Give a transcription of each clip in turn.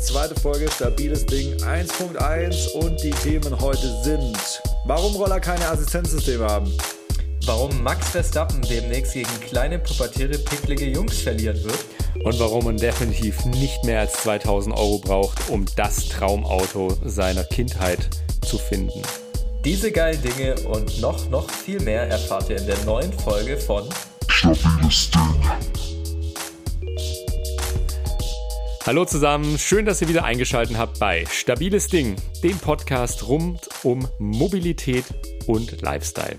zweite Folge Stabiles Ding 1.1 und die Themen heute sind, warum Roller keine Assistenzsysteme haben, warum Max Verstappen demnächst gegen kleine, pubertäre, picklige Jungs verlieren wird und warum man definitiv nicht mehr als 2000 Euro braucht, um das Traumauto seiner Kindheit zu finden. Diese geilen Dinge und noch, noch viel mehr erfahrt ihr in der neuen Folge von Stabiles Ding. Hallo zusammen, schön, dass ihr wieder eingeschaltet habt bei Stabiles Ding, dem Podcast rund um Mobilität und Lifestyle.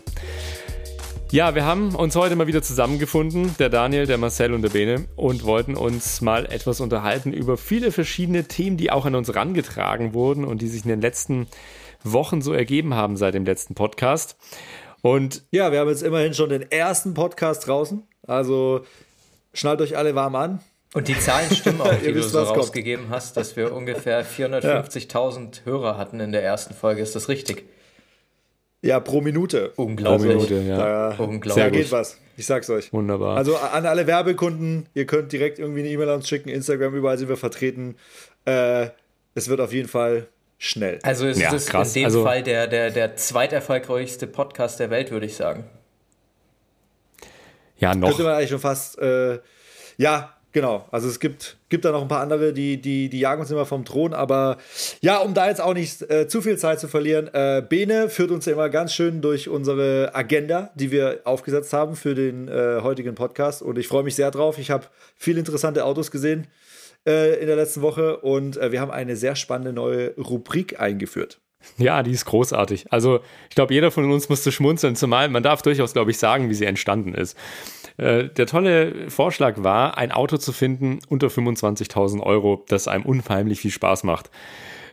Ja, wir haben uns heute mal wieder zusammengefunden, der Daniel, der Marcel und der Bene, und wollten uns mal etwas unterhalten über viele verschiedene Themen, die auch an uns rangetragen wurden und die sich in den letzten Wochen so ergeben haben seit dem letzten Podcast. Und ja, wir haben jetzt immerhin schon den ersten Podcast draußen. Also schnallt euch alle warm an. Und die Zahlen stimmen auch, die wisst, du so rausgegeben kommt. hast, dass wir ungefähr 450.000 Hörer hatten in der ersten Folge. Ist das richtig? Ja, pro Minute. Unglaublich. Pro Minute, ja. Da, Unglaublich. Da geht was. Ich sag's euch. Wunderbar. Also an alle Werbekunden, ihr könnt direkt irgendwie eine E-Mail an uns schicken, Instagram, überall sind wir vertreten. Äh, es wird auf jeden Fall schnell. Also ist ja, es in dem also, Fall der, der, der zweiterfolgreichste Podcast der Welt, würde ich sagen. Ja, noch. Könnte man eigentlich schon fast, äh, ja, Genau, also es gibt, gibt da noch ein paar andere, die, die, die jagen uns immer vom Thron, aber ja, um da jetzt auch nicht äh, zu viel Zeit zu verlieren, äh, Bene führt uns immer ganz schön durch unsere Agenda, die wir aufgesetzt haben für den äh, heutigen Podcast und ich freue mich sehr drauf. Ich habe viele interessante Autos gesehen äh, in der letzten Woche und äh, wir haben eine sehr spannende neue Rubrik eingeführt. Ja, die ist großartig. Also ich glaube, jeder von uns musste schmunzeln, zumal man darf durchaus, glaube ich, sagen, wie sie entstanden ist. Äh, der tolle Vorschlag war, ein Auto zu finden unter 25.000 Euro, das einem unheimlich viel Spaß macht.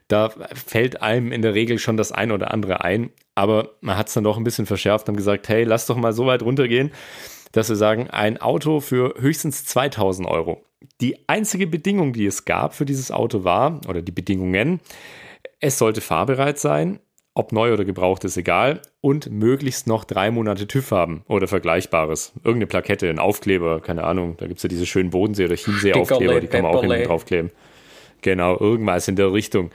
Da fällt einem in der Regel schon das ein oder andere ein, aber man hat es dann doch ein bisschen verschärft und gesagt, hey, lass doch mal so weit runtergehen, dass wir sagen, ein Auto für höchstens 2000 Euro. Die einzige Bedingung, die es gab für dieses Auto war, oder die Bedingungen, es sollte fahrbereit sein, ob neu oder gebraucht ist egal. Und möglichst noch drei Monate TÜV haben oder Vergleichbares. Irgendeine Plakette, ein Aufkleber, keine Ahnung. Da gibt es ja diese schönen Bodensee- oder Chiemsee-Aufkleber, die kann man auch hinten draufkleben. Genau, irgendwas in der Richtung.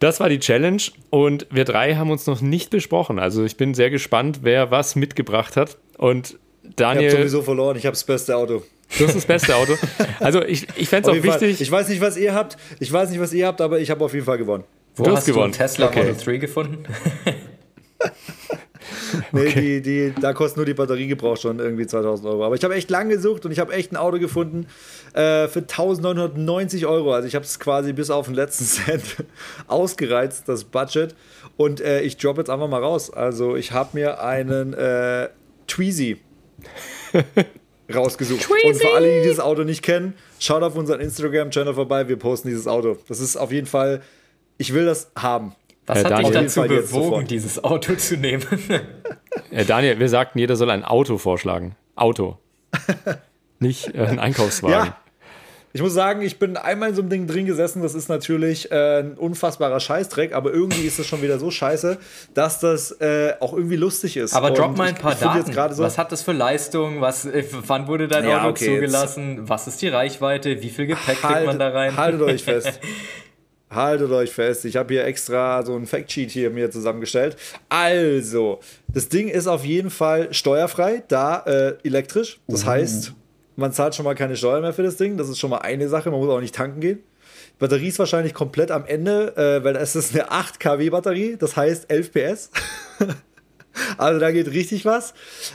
Das war die Challenge und wir drei haben uns noch nicht besprochen. Also ich bin sehr gespannt, wer was mitgebracht hat. Und Daniel. Ich habe sowieso verloren, ich habe das beste Auto. Du hast das beste Auto. Also ich, ich fände es auch wichtig. Fall. Ich weiß nicht, was ihr habt. Ich weiß nicht, was ihr habt, aber ich habe auf jeden Fall gewonnen. Wo du hast, hast gewonnen. du Tesla okay. Model 3 gefunden? nee, okay. die, die, da kostet nur die Batteriegebrauch schon irgendwie 2000 Euro. Aber ich habe echt lange gesucht und ich habe echt ein Auto gefunden äh, für 1990 Euro. Also ich habe es quasi bis auf den letzten Cent ausgereizt, das Budget. Und äh, ich droppe jetzt einfach mal raus. Also ich habe mir einen äh, Tweezy rausgesucht. Tweezy. Und für alle, die dieses Auto nicht kennen, schaut auf unseren Instagram-Channel vorbei. Wir posten dieses Auto. Das ist auf jeden Fall ich will das haben. Was äh, hat Daniel, dich dazu bewogen, dieses Auto zu nehmen? äh, Daniel, wir sagten, jeder soll ein Auto vorschlagen. Auto. Nicht äh, ein Einkaufswagen. Ja. Ich muss sagen, ich bin einmal in so einem Ding drin gesessen. Das ist natürlich äh, ein unfassbarer Scheißdreck, aber irgendwie ist es schon wieder so scheiße, dass das äh, auch irgendwie lustig ist. Aber drop mal ein paar ich, ich Daten. So was hat das für Leistung? Was, äh, wann wurde dein ja, Auto okay, zugelassen? Was ist die Reichweite? Wie viel Gepäck halt, kriegt man da rein? Haltet euch fest. Haltet euch fest, ich habe hier extra so ein Factsheet hier mir zusammengestellt. Also, das Ding ist auf jeden Fall steuerfrei, da äh, elektrisch. Das uh. heißt, man zahlt schon mal keine Steuer mehr für das Ding. Das ist schon mal eine Sache, man muss auch nicht tanken gehen. Die Batterie ist wahrscheinlich komplett am Ende, äh, weil es ist eine 8 kW Batterie, das heißt 11 PS. also da geht richtig was.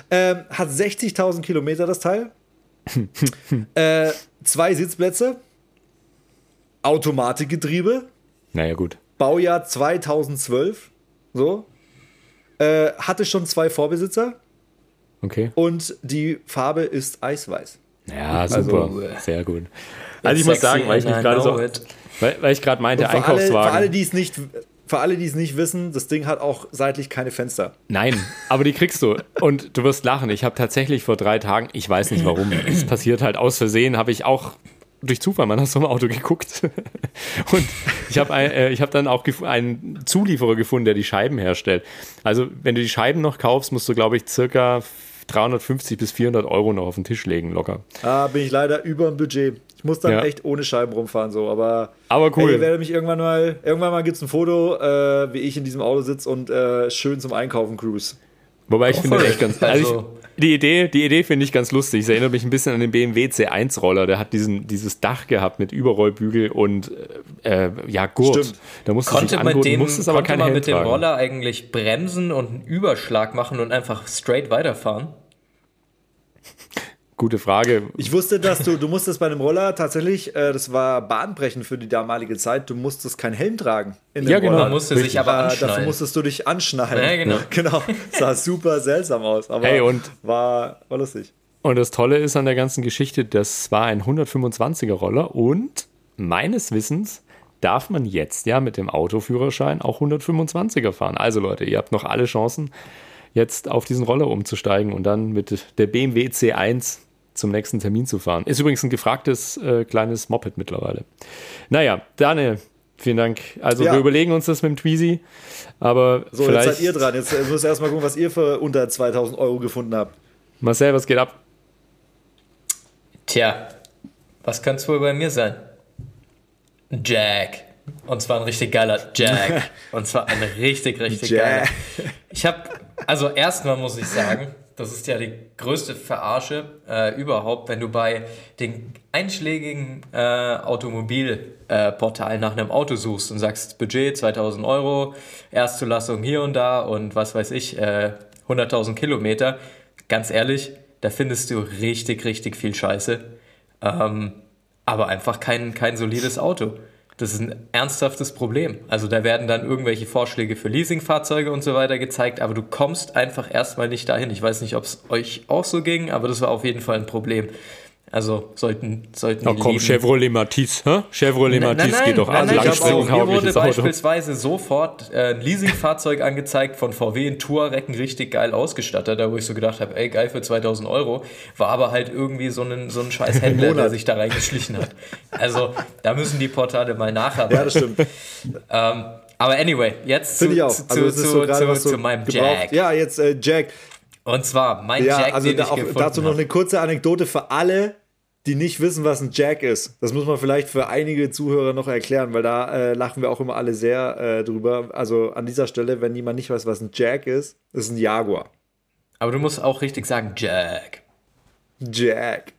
Ähm, hat 60.000 Kilometer das Teil. äh, zwei Sitzplätze, Automatikgetriebe. Naja, gut. Baujahr 2012. So. Äh, hatte schon zwei Vorbesitzer. Okay. Und die Farbe ist eisweiß. Ja, super. Also, Sehr gut. Also ich muss sagen, weil ich nicht gerade so, weil, weil ich gerade meinte, Einkaufswagen. Alle, für alle, die es nicht, für alle, die es nicht wissen, das Ding hat auch seitlich keine Fenster. Nein, aber die kriegst du. Und du wirst lachen. Ich habe tatsächlich vor drei Tagen, ich weiß nicht warum, es passiert halt aus Versehen, habe ich auch durch Zufall mal nach so einem Auto geguckt. und ich habe äh, hab dann auch einen Zulieferer gefunden, der die Scheiben herstellt. Also, wenn du die Scheiben noch kaufst, musst du, glaube ich, circa 350 bis 400 Euro noch auf den Tisch legen, locker. Ah, bin ich leider über dem Budget. muss dann ja. echt ohne Scheiben rumfahren, so. Aber, aber cool. Ey, ihr werdet mich irgendwann mal, irgendwann mal gibt es ein Foto, äh, wie ich in diesem Auto sitze und äh, schön zum Einkaufen cruise. Wobei ich oh, finde echt ganz. Also, also die Idee, die Idee finde ich ganz lustig. Es erinnert mich ein bisschen an den BMW C1-Roller. Der hat diesen, dieses Dach gehabt mit Überrollbügel und äh, ja, Gurt. Stimmt. Da musste konnte man, dem, musste aber konnte man mit dem Roller eigentlich bremsen und einen Überschlag machen und einfach straight weiterfahren? Gute Frage. Ich wusste, dass du, du musstest bei einem Roller tatsächlich, äh, das war bahnbrechend für die damalige Zeit, du musstest keinen Helm tragen. ja, genau. Man musste sich aber anschnallen. Dafür musstest du dich anschnallen. Ja, genau. genau. Sah super seltsam aus, aber hey, und, war, war lustig. Und das Tolle ist an der ganzen Geschichte, das war ein 125er Roller und meines Wissens darf man jetzt ja mit dem Autoführerschein auch 125er fahren. Also Leute, ihr habt noch alle Chancen, jetzt auf diesen Roller umzusteigen und dann mit der BMW C1 zum nächsten Termin zu fahren. Ist übrigens ein gefragtes äh, kleines Moped mittlerweile. Naja, Daniel, vielen Dank. Also ja. wir überlegen uns das mit dem Tweezy, aber so, vielleicht... jetzt seid ihr dran. Jetzt äh, müsst ihr erstmal gucken, was ihr für unter 2000 Euro gefunden habt. Marcel, was geht ab? Tja, was kann es wohl bei mir sein? Jack. Und zwar ein richtig geiler Jack. Und zwar ein richtig, richtig Jack. geiler. Ich habe, also erstmal muss ich sagen, das ist ja die größte Verarsche äh, überhaupt, wenn du bei den einschlägigen äh, Automobilportalen äh, nach einem Auto suchst und sagst, Budget 2000 Euro, Erstzulassung hier und da und was weiß ich, 100.000 äh, Kilometer. Ganz ehrlich, da findest du richtig, richtig viel Scheiße. Ähm, aber einfach kein, kein solides Auto. Das ist ein ernsthaftes Problem. Also da werden dann irgendwelche Vorschläge für Leasingfahrzeuge und so weiter gezeigt, aber du kommst einfach erstmal nicht dahin. Ich weiß nicht, ob es euch auch so ging, aber das war auf jeden Fall ein Problem. Also sollten sollten oh, komm, Chevrolet Matisse, hä? Chevrolet Matisse nein, geht doch an. Mir wurde beispielsweise Auto. sofort äh, ein Leasingfahrzeug angezeigt von VW, ein Touareg, richtig geil ausgestattet, da wo ich so gedacht habe, ey geil für 2000 Euro, war aber halt irgendwie so ein so ein scheiß Händler, der sich da reingeschlichen hat. Also da müssen die Portale mal nacharbeiten. Ja, das stimmt. ähm, aber anyway, jetzt zu, also zu, zu, so zu, zu, meinem gebraucht. Jack. Ja, jetzt äh, Jack. Und zwar mein ja, Jack, also den da ich auch, dazu noch eine kurze Anekdote für alle, die nicht wissen, was ein Jack ist. Das muss man vielleicht für einige Zuhörer noch erklären, weil da äh, lachen wir auch immer alle sehr äh, drüber. Also an dieser Stelle, wenn jemand nicht weiß, was ein Jack ist, ist ein Jaguar. Aber du musst auch richtig sagen Jack. Jack.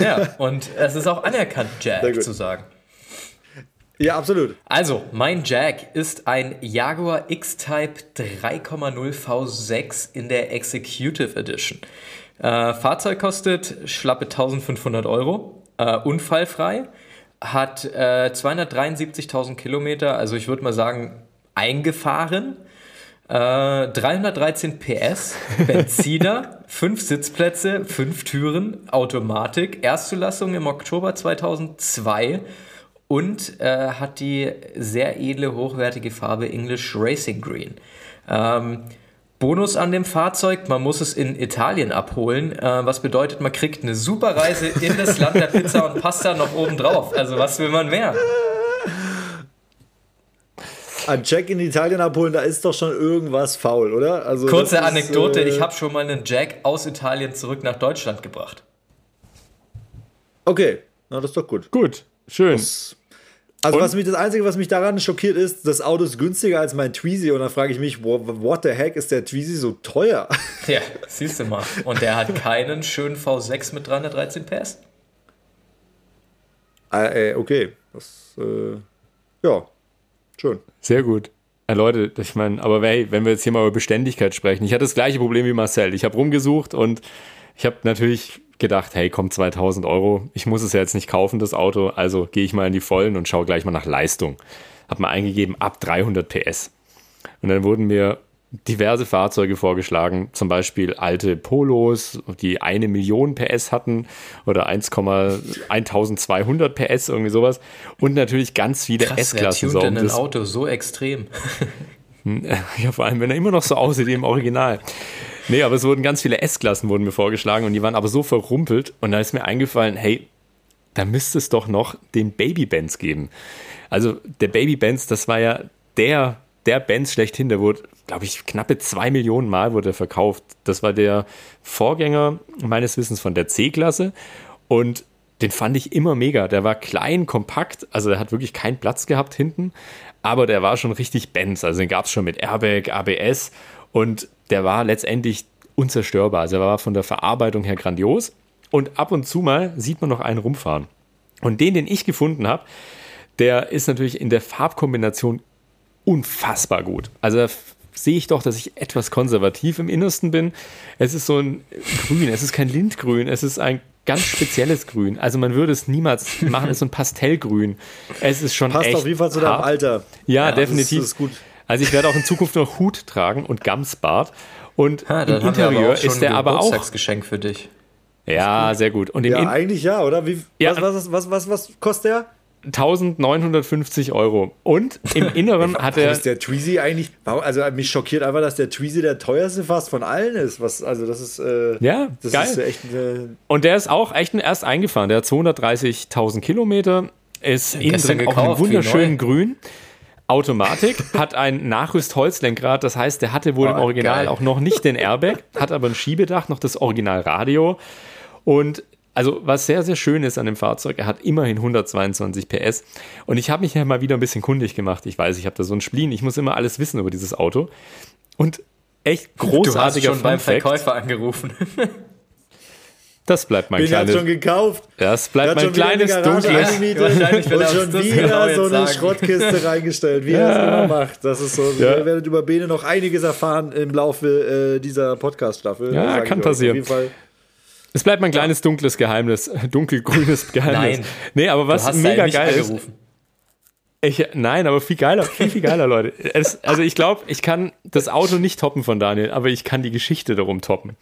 Ja, und es ist auch anerkannt, Jack zu sagen. Ja, absolut. Also, mein Jack ist ein Jaguar X-Type 3,0 V6 in der Executive Edition. Äh, Fahrzeug kostet schlappe 1500 Euro, äh, unfallfrei, hat äh, 273.000 Kilometer, also ich würde mal sagen eingefahren. 313 äh, PS, Benziner, 5 Sitzplätze, 5 Türen, Automatik, Erstzulassung im Oktober 2002 und äh, hat die sehr edle, hochwertige Farbe English Racing Green. Ähm, Bonus an dem Fahrzeug, man muss es in Italien abholen, äh, was bedeutet, man kriegt eine super Reise in das Land der Pizza und Pasta noch oben drauf. Also was will man mehr? Ein Jack in Italien abholen, da ist doch schon irgendwas faul, oder? Also Kurze Anekdote, äh, ich habe schon mal einen Jack aus Italien zurück nach Deutschland gebracht. Okay, na das ist doch gut. Gut, schön. Das also was mich, das Einzige, was mich daran schockiert, ist, das Auto ist günstiger als mein Tweezy und dann frage ich mich, what the heck ist der Tweezy so teuer? Ja, siehst du mal. Und der hat keinen schönen V6 mit 313 PS. Äh, okay, das, äh, ja, schön. Sehr gut. Ja, Leute, ich meine, aber hey, wenn wir jetzt hier mal über Beständigkeit sprechen, ich hatte das gleiche Problem wie Marcel. Ich habe rumgesucht und ich habe natürlich gedacht, hey, kommt 2000 Euro, ich muss es ja jetzt nicht kaufen, das Auto, also gehe ich mal in die Vollen und schaue gleich mal nach Leistung. Habe mal eingegeben, ab 300 PS. Und dann wurden mir diverse Fahrzeuge vorgeschlagen, zum Beispiel alte Polos, die eine Million PS hatten oder 1,1200 PS, irgendwie sowas. Und natürlich ganz viele S-Klassen. Wer denn ein Auto so extrem? ja, vor allem, wenn er immer noch so aussieht wie im Original. Nee, aber es wurden ganz viele S-Klassen wurden mir vorgeschlagen und die waren aber so verrumpelt und da ist mir eingefallen, hey, da müsste es doch noch den Baby Benz geben. Also der Baby Benz, das war ja der, der Benz schlechthin, der wurde, glaube ich, knappe zwei Millionen Mal wurde er verkauft. Das war der Vorgänger meines Wissens von der C-Klasse und den fand ich immer mega. Der war klein, kompakt, also der hat wirklich keinen Platz gehabt hinten, aber der war schon richtig Benz. Also den gab es schon mit Airbag, ABS und der war letztendlich unzerstörbar. Also er war von der Verarbeitung her grandios. Und ab und zu mal sieht man noch einen rumfahren. Und den, den ich gefunden habe, der ist natürlich in der Farbkombination unfassbar gut. Also sehe ich doch, dass ich etwas konservativ im Innersten bin. Es ist so ein Grün, es ist kein Lindgrün, es ist ein ganz spezielles Grün. Also man würde es niemals machen, es ist so ein Pastellgrün. Es ist schon Passt echt auf jeden Fall zu deinem. Alter. Ja, Das definitiv. ist, das ist gut. Also ich werde auch in Zukunft noch Hut tragen und Gamsbart. Und Ha, im Interieur auch schon ist der ein aber auch. Geburtstagsgeschenk für dich. Ja, sehr gut. Und im Ja, In eigentlich ja, oder? Wie, Ja. was, was, was, was, was kostet der? 1950 Euro. Und im Inneren hat er. ist der Tweezy eigentlich? Also mich schockiert einfach, dass der Tweezy der teuerste fast von allen ist. Was, also das ist, äh, Ja, das geil. ist ja echt äh, Und der ist auch echt erst eingefahren. Der hat 230.000 Kilometer, ist innen drin auch in wunderschönen neu. Grün. Automatik, hat ein Nachrüstholzlenkrad, das heißt, der hatte wohl im Oh, Original geil. auch noch nicht den Airbag, hat aber ein Schiebedach, noch das Originalradio. Und also, was sehr, sehr schön ist an dem Fahrzeug, er hat immerhin 122 PS. Und ich habe mich ja mal wieder ein bisschen kundig gemacht. Ich weiß, ich habe da so einen Spleen, ich muss immer alles wissen über dieses Auto. Und echt Du hast großartiger schon beim Fun Fact. Verkäufer angerufen. Das bleibt mein hat kleines. schon gekauft. Das bleibt mein kleines dunkles. und er uns schon wieder genau so eine sagen. Schrottkiste reingestellt, wie er es immer macht. Das ist so. Ja. Ihr werdet über Bene noch einiges erfahren im Laufe äh, dieser Podcast-Staffel. Ja, ich kann passieren. Auf jeden Fall. Es bleibt mein kleines dunkles Geheimnis, dunkelgrünes Geheimnis. Nein. Nee, aber was du hast mega nicht geil ist. Ich, nein, aber viel geiler, viel, viel geiler, Leute. Es, also ich glaube, ich kann das Auto nicht toppen von Daniel, aber ich kann die Geschichte darum toppen.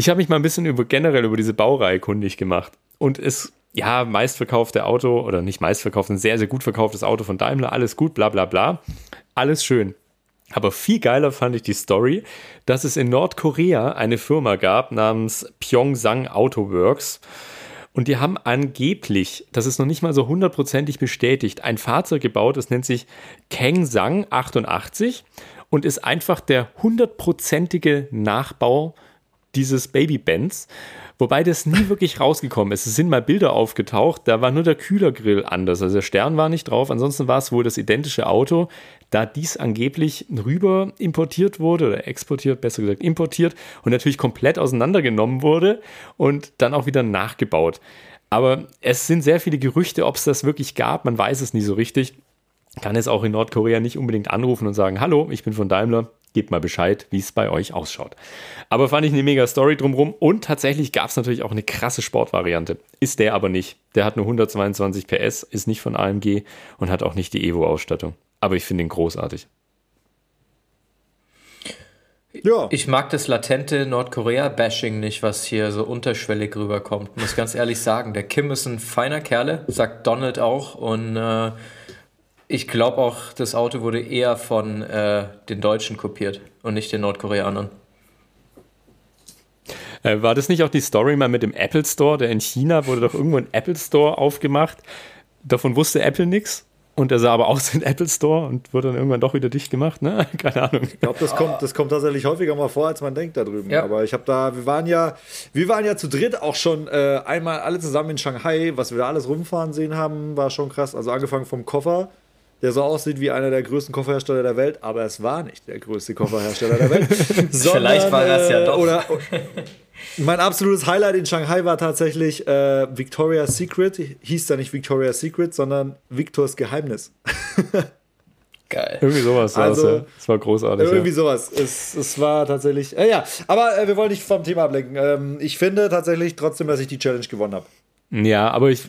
Ich habe mich mal ein bisschen über generell über diese Baureihe kundig gemacht. Und es, ja, meistverkaufte Auto, oder nicht meistverkauft, ein sehr, sehr gut verkauftes Auto von Daimler, alles gut, bla bla bla. Alles schön. Aber viel geiler fand ich die Story, dass es in Nordkorea eine Firma gab namens Pyongsang Auto Works. Und die haben angeblich, das ist noch nicht mal so hundertprozentig bestätigt, ein Fahrzeug gebaut, das nennt sich Kengsang 88 und ist einfach der hundertprozentige Nachbau dieses Baby-Benz. Wobei das nie wirklich rausgekommen ist. Es sind mal Bilder aufgetaucht, da war nur der Kühlergrill anders. Also der Stern war nicht drauf. Ansonsten war es wohl das identische Auto, da dies angeblich rüber importiert wurde oder exportiert, besser gesagt importiert und natürlich komplett auseinandergenommen wurde und dann auch wieder nachgebaut. Aber es sind sehr viele Gerüchte, ob es das wirklich gab. Man weiß es nie so richtig. Kann es auch in Nordkorea nicht unbedingt anrufen und sagen, hallo, ich bin von Daimler, gebt mal Bescheid, wie es bei euch ausschaut. Aber fand ich eine mega Story drumrum und tatsächlich gab es natürlich auch eine krasse Sportvariante. Ist der aber nicht. Der hat nur 122 PS, ist nicht von AMG und hat auch nicht die Evo-Ausstattung. Aber ich finde ihn großartig. Ja. Ich mag das latente Nordkorea-Bashing nicht, was hier so unterschwellig rüberkommt. Muss ganz ehrlich sagen, der Kim ist ein feiner Kerle, sagt Donald auch. Und äh, ich glaube auch, das Auto wurde eher von äh, den Deutschen kopiert und nicht den Nordkoreanern. Äh, war das nicht auch die Story mal mit dem Apple Store? Der in China wurde doch irgendwo ein Apple Store aufgemacht. Davon wusste Apple nichts. Und der sah aber aus wie ein Apple Store und wurde dann irgendwann doch wieder dicht gemacht. Ne? Keine Ahnung. Ich glaube, das kommt, das kommt tatsächlich häufiger mal vor, als man denkt da drüben. Ja. Aber ich habe da, wir waren ja, wir waren ja zu dritt auch schon äh, einmal alle zusammen in Shanghai. Was wir da alles rumfahren sehen haben, war schon krass. Also angefangen vom Koffer, der so aussieht wie einer der größten Kofferhersteller der Welt, aber es war nicht der größte Kofferhersteller der Welt. sondern, Vielleicht war er es ja doch. Oder, mein absolutes Highlight in Shanghai war tatsächlich äh, Victoria's Secret. Hieß da nicht Victoria's Secret, sondern Victors Geheimnis. Geil. Irgendwie sowas. war Also, das, ja. Das war großartig. Irgendwie ja. sowas. Es, es war tatsächlich. Äh, ja, aber äh, wir wollen nicht vom Thema ablenken. Ähm, ich finde tatsächlich trotzdem, dass ich die Challenge gewonnen habe. Ja, aber ich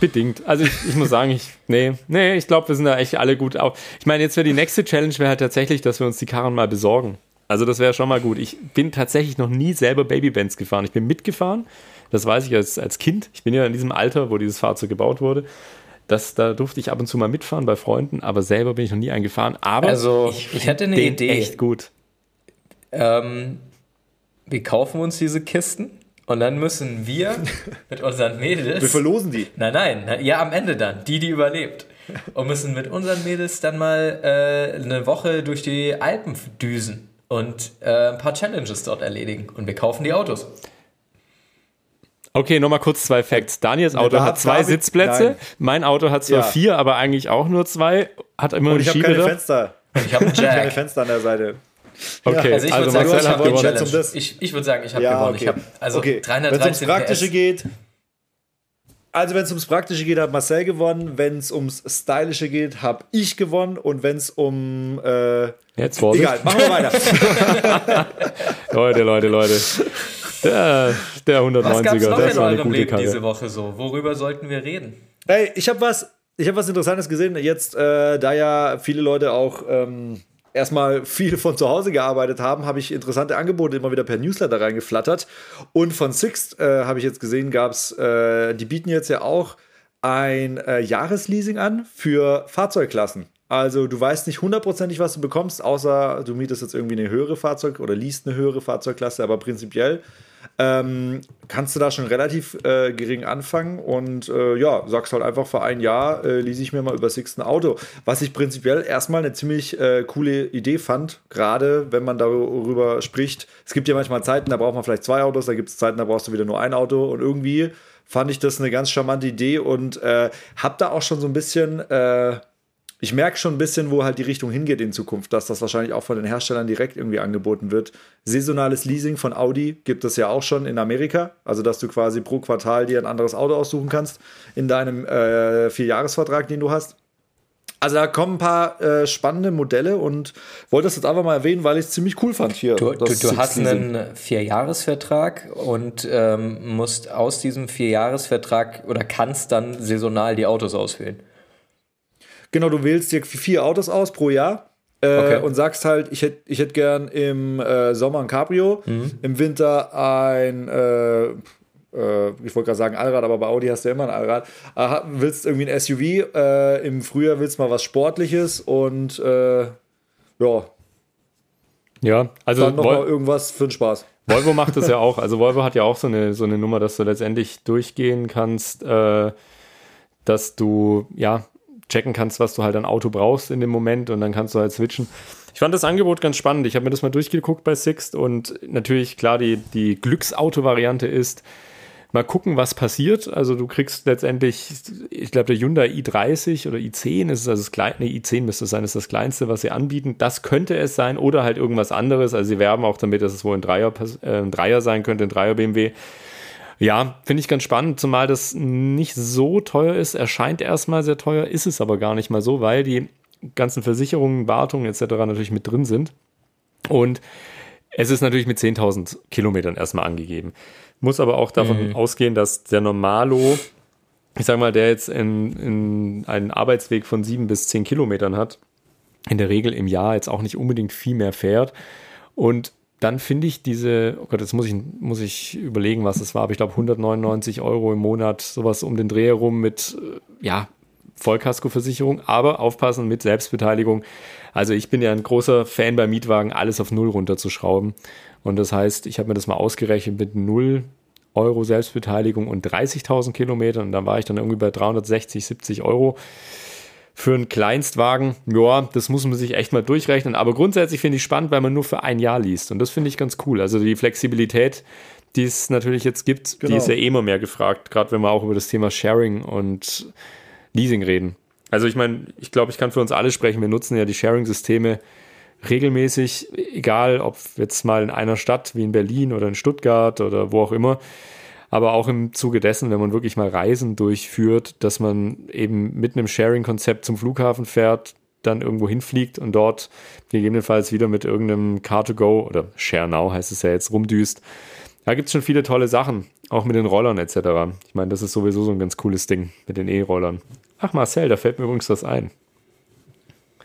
bedingt. Also ich, ich muss sagen, ich nee, nee, ich glaube, wir sind da echt alle gut auf. Ich meine, jetzt wäre die nächste Challenge wäre halt tatsächlich, dass wir uns die Karren mal besorgen. Also das wäre schon mal gut. Ich bin tatsächlich noch nie selber Babybands gefahren. Ich bin mitgefahren. Das weiß ich als, als Kind. Ich bin ja in diesem Alter, wo dieses Fahrzeug gebaut wurde. Das, da durfte ich ab und zu mal mitfahren bei Freunden, aber selber bin ich noch nie eingefahren. Aber Also, ich hätte eine Idee. echt gut. Ähm, wir kaufen uns diese Kisten und dann müssen wir mit unseren Mädels. Wir verlosen die. Nein, nein, ja, am Ende dann, die, die überlebt. Und müssen mit unseren Mädels dann mal äh, eine Woche durch die Alpen düsen und äh, ein paar Challenges dort erledigen. Und wir kaufen die Autos. Okay, nochmal kurz zwei Facts. Daniels Auto da hat zwei David- Sitzplätze. Nein. Mein Auto hat zwar Ja. vier, aber eigentlich auch nur zwei. Hat immer Und ein ich habe keine. Fenster. Ich habe Keine. Fenster an der Seite. Okay, Also ich also, würde sagen, Marcel ich hat gewonnen. Um das. Ich, ich würde sagen, ich habe Ja, gewonnen. okay. Ich hab, also okay. Wenn es ums 313 Praktische PS. geht. Also, wenn es ums Praktische geht, hat Marcel gewonnen. Wenn es ums Stylische geht, habe ich gewonnen. Und wenn es um. Äh, Jetzt Vorsicht. egal, machen wir weiter. Leute, Leute, Leute. Der, der Was gab es 190er, noch das in war eine gute Leben Karre. diese Woche so? Worüber sollten wir reden? Ey, ich habe was, ich habe was Interessantes gesehen. Jetzt, äh, da ja viele Leute auch ähm, erstmal viel von zu Hause gearbeitet haben, habe ich interessante Angebote immer wieder per Newsletter reingeflattert. Und von Sixt äh, habe ich jetzt gesehen, gab es, äh, die bieten jetzt ja auch ein äh, Jahresleasing an für Fahrzeugklassen. Also du weißt nicht hundertprozentig, was du bekommst, außer du mietest jetzt irgendwie eine höhere Fahrzeug oder liest eine höhere Fahrzeugklasse, aber prinzipiell ähm, kannst du da schon relativ äh, gering anfangen und äh, ja, sagst halt einfach für ein Jahr äh, lease ich mir mal über ein Auto. Was ich prinzipiell erstmal eine ziemlich äh, coole Idee fand, gerade wenn man darüber spricht. Es gibt ja manchmal Zeiten, da braucht man vielleicht zwei Autos, da gibt es Zeiten, da brauchst du wieder nur ein Auto und irgendwie fand ich das eine ganz charmante Idee und äh, hab da auch schon so ein bisschen äh, ich merke schon ein bisschen, wo halt die Richtung hingeht in Zukunft, dass das wahrscheinlich auch von den Herstellern direkt irgendwie angeboten wird. Saisonales Leasing von Audi gibt es ja auch schon in Amerika, also dass du quasi pro Quartal dir ein anderes Auto aussuchen kannst in deinem äh, Vierjahresvertrag, den du hast. Also da kommen ein paar äh, spannende Modelle und wollte das jetzt einfach mal erwähnen, weil ich es ziemlich cool fand hier. Du, du, du hast einen Vierjahresvertrag und ähm, musst aus diesem Vierjahresvertrag oder kannst dann saisonal die Autos auswählen. Genau, du wählst dir vier Autos aus pro Jahr äh, Okay. und sagst halt, ich hätte ich hätt gern im äh, Sommer ein Cabrio, Mhm. im Winter ein, äh, äh, ich wollte gerade sagen Allrad, aber bei Audi hast du ja immer ein Allrad. Äh, ha- willst irgendwie ein SUV, äh, im Frühjahr willst du mal was Sportliches und äh, ja, Ja, also dann nochmal irgendwas für den Spaß. Volvo macht das ja auch. Also Volvo hat ja auch so eine, so eine Nummer, dass du letztendlich durchgehen kannst, äh, dass du ja checken kannst, was du halt an Auto brauchst in dem Moment und dann kannst du halt switchen. Ich fand das Angebot ganz spannend. Ich habe mir das mal durchgeguckt bei Sixt und natürlich klar die, die Glücksauto-Variante ist, mal gucken, was passiert. Also du kriegst letztendlich, ich glaube, der Hyundai i30 oder i10 ist es, also das kleine, nee, i10 müsste es sein, ist das kleinste, was sie anbieten. Das könnte es sein oder halt irgendwas anderes. Also sie werben auch damit, dass es wohl ein Dreier, äh, ein Dreier sein könnte, ein Dreier BMW. Ja, finde ich ganz spannend, zumal das nicht so teuer ist. Erscheint erstmal sehr teuer, ist es aber gar nicht mal so, weil die ganzen Versicherungen, Wartungen etc. natürlich mit drin sind. Und es ist natürlich mit 10.000 Kilometern erstmal angegeben. Muss aber auch davon ausgehen, dass der Normalo, ich sag mal, der jetzt in, in einen Arbeitsweg von sieben bis zehn Kilometern hat, in der Regel im Jahr jetzt auch nicht unbedingt viel mehr fährt. Und dann finde ich diese, oh Gott, jetzt muss ich, muss ich überlegen, was es war, aber ich glaube 199 Euro im Monat, sowas um den Dreh herum mit, äh, ja, Vollkaskoversicherung, aber aufpassen mit Selbstbeteiligung. Also ich bin ja ein großer Fan bei Mietwagen, alles auf Null runterzuschrauben. Und das heißt, ich habe mir das mal ausgerechnet mit 0 Euro Selbstbeteiligung und 30.000 Kilometern. Und da war ich dann irgendwie bei 360, 70 Euro. Für einen Kleinstwagen, ja, das muss man sich echt mal durchrechnen. Aber grundsätzlich finde ich spannend, weil man nur für ein Jahr liest. Und das finde ich ganz cool. Also die Flexibilität, die es natürlich jetzt gibt, die Genau. ist ja eh immer mehr gefragt. Gerade wenn wir auch über das Thema Sharing und Leasing reden. Also ich meine, ich glaube, ich kann für uns alle sprechen. Wir nutzen ja die Sharing-Systeme regelmäßig, egal ob jetzt mal in einer Stadt wie in Berlin oder in Stuttgart oder wo auch immer. Aber auch im Zuge dessen, wenn man wirklich mal Reisen durchführt, dass man eben mit einem Sharing-Konzept zum Flughafen fährt, dann irgendwo hinfliegt und dort gegebenenfalls wieder mit irgendeinem Car2Go oder ShareNow heißt es ja jetzt rumdüst. Da gibt es schon viele tolle Sachen, auch mit den Rollern etc. Ich meine, das ist sowieso so ein ganz cooles Ding mit den E-Rollern. Ach Marcel, da fällt mir übrigens was ein.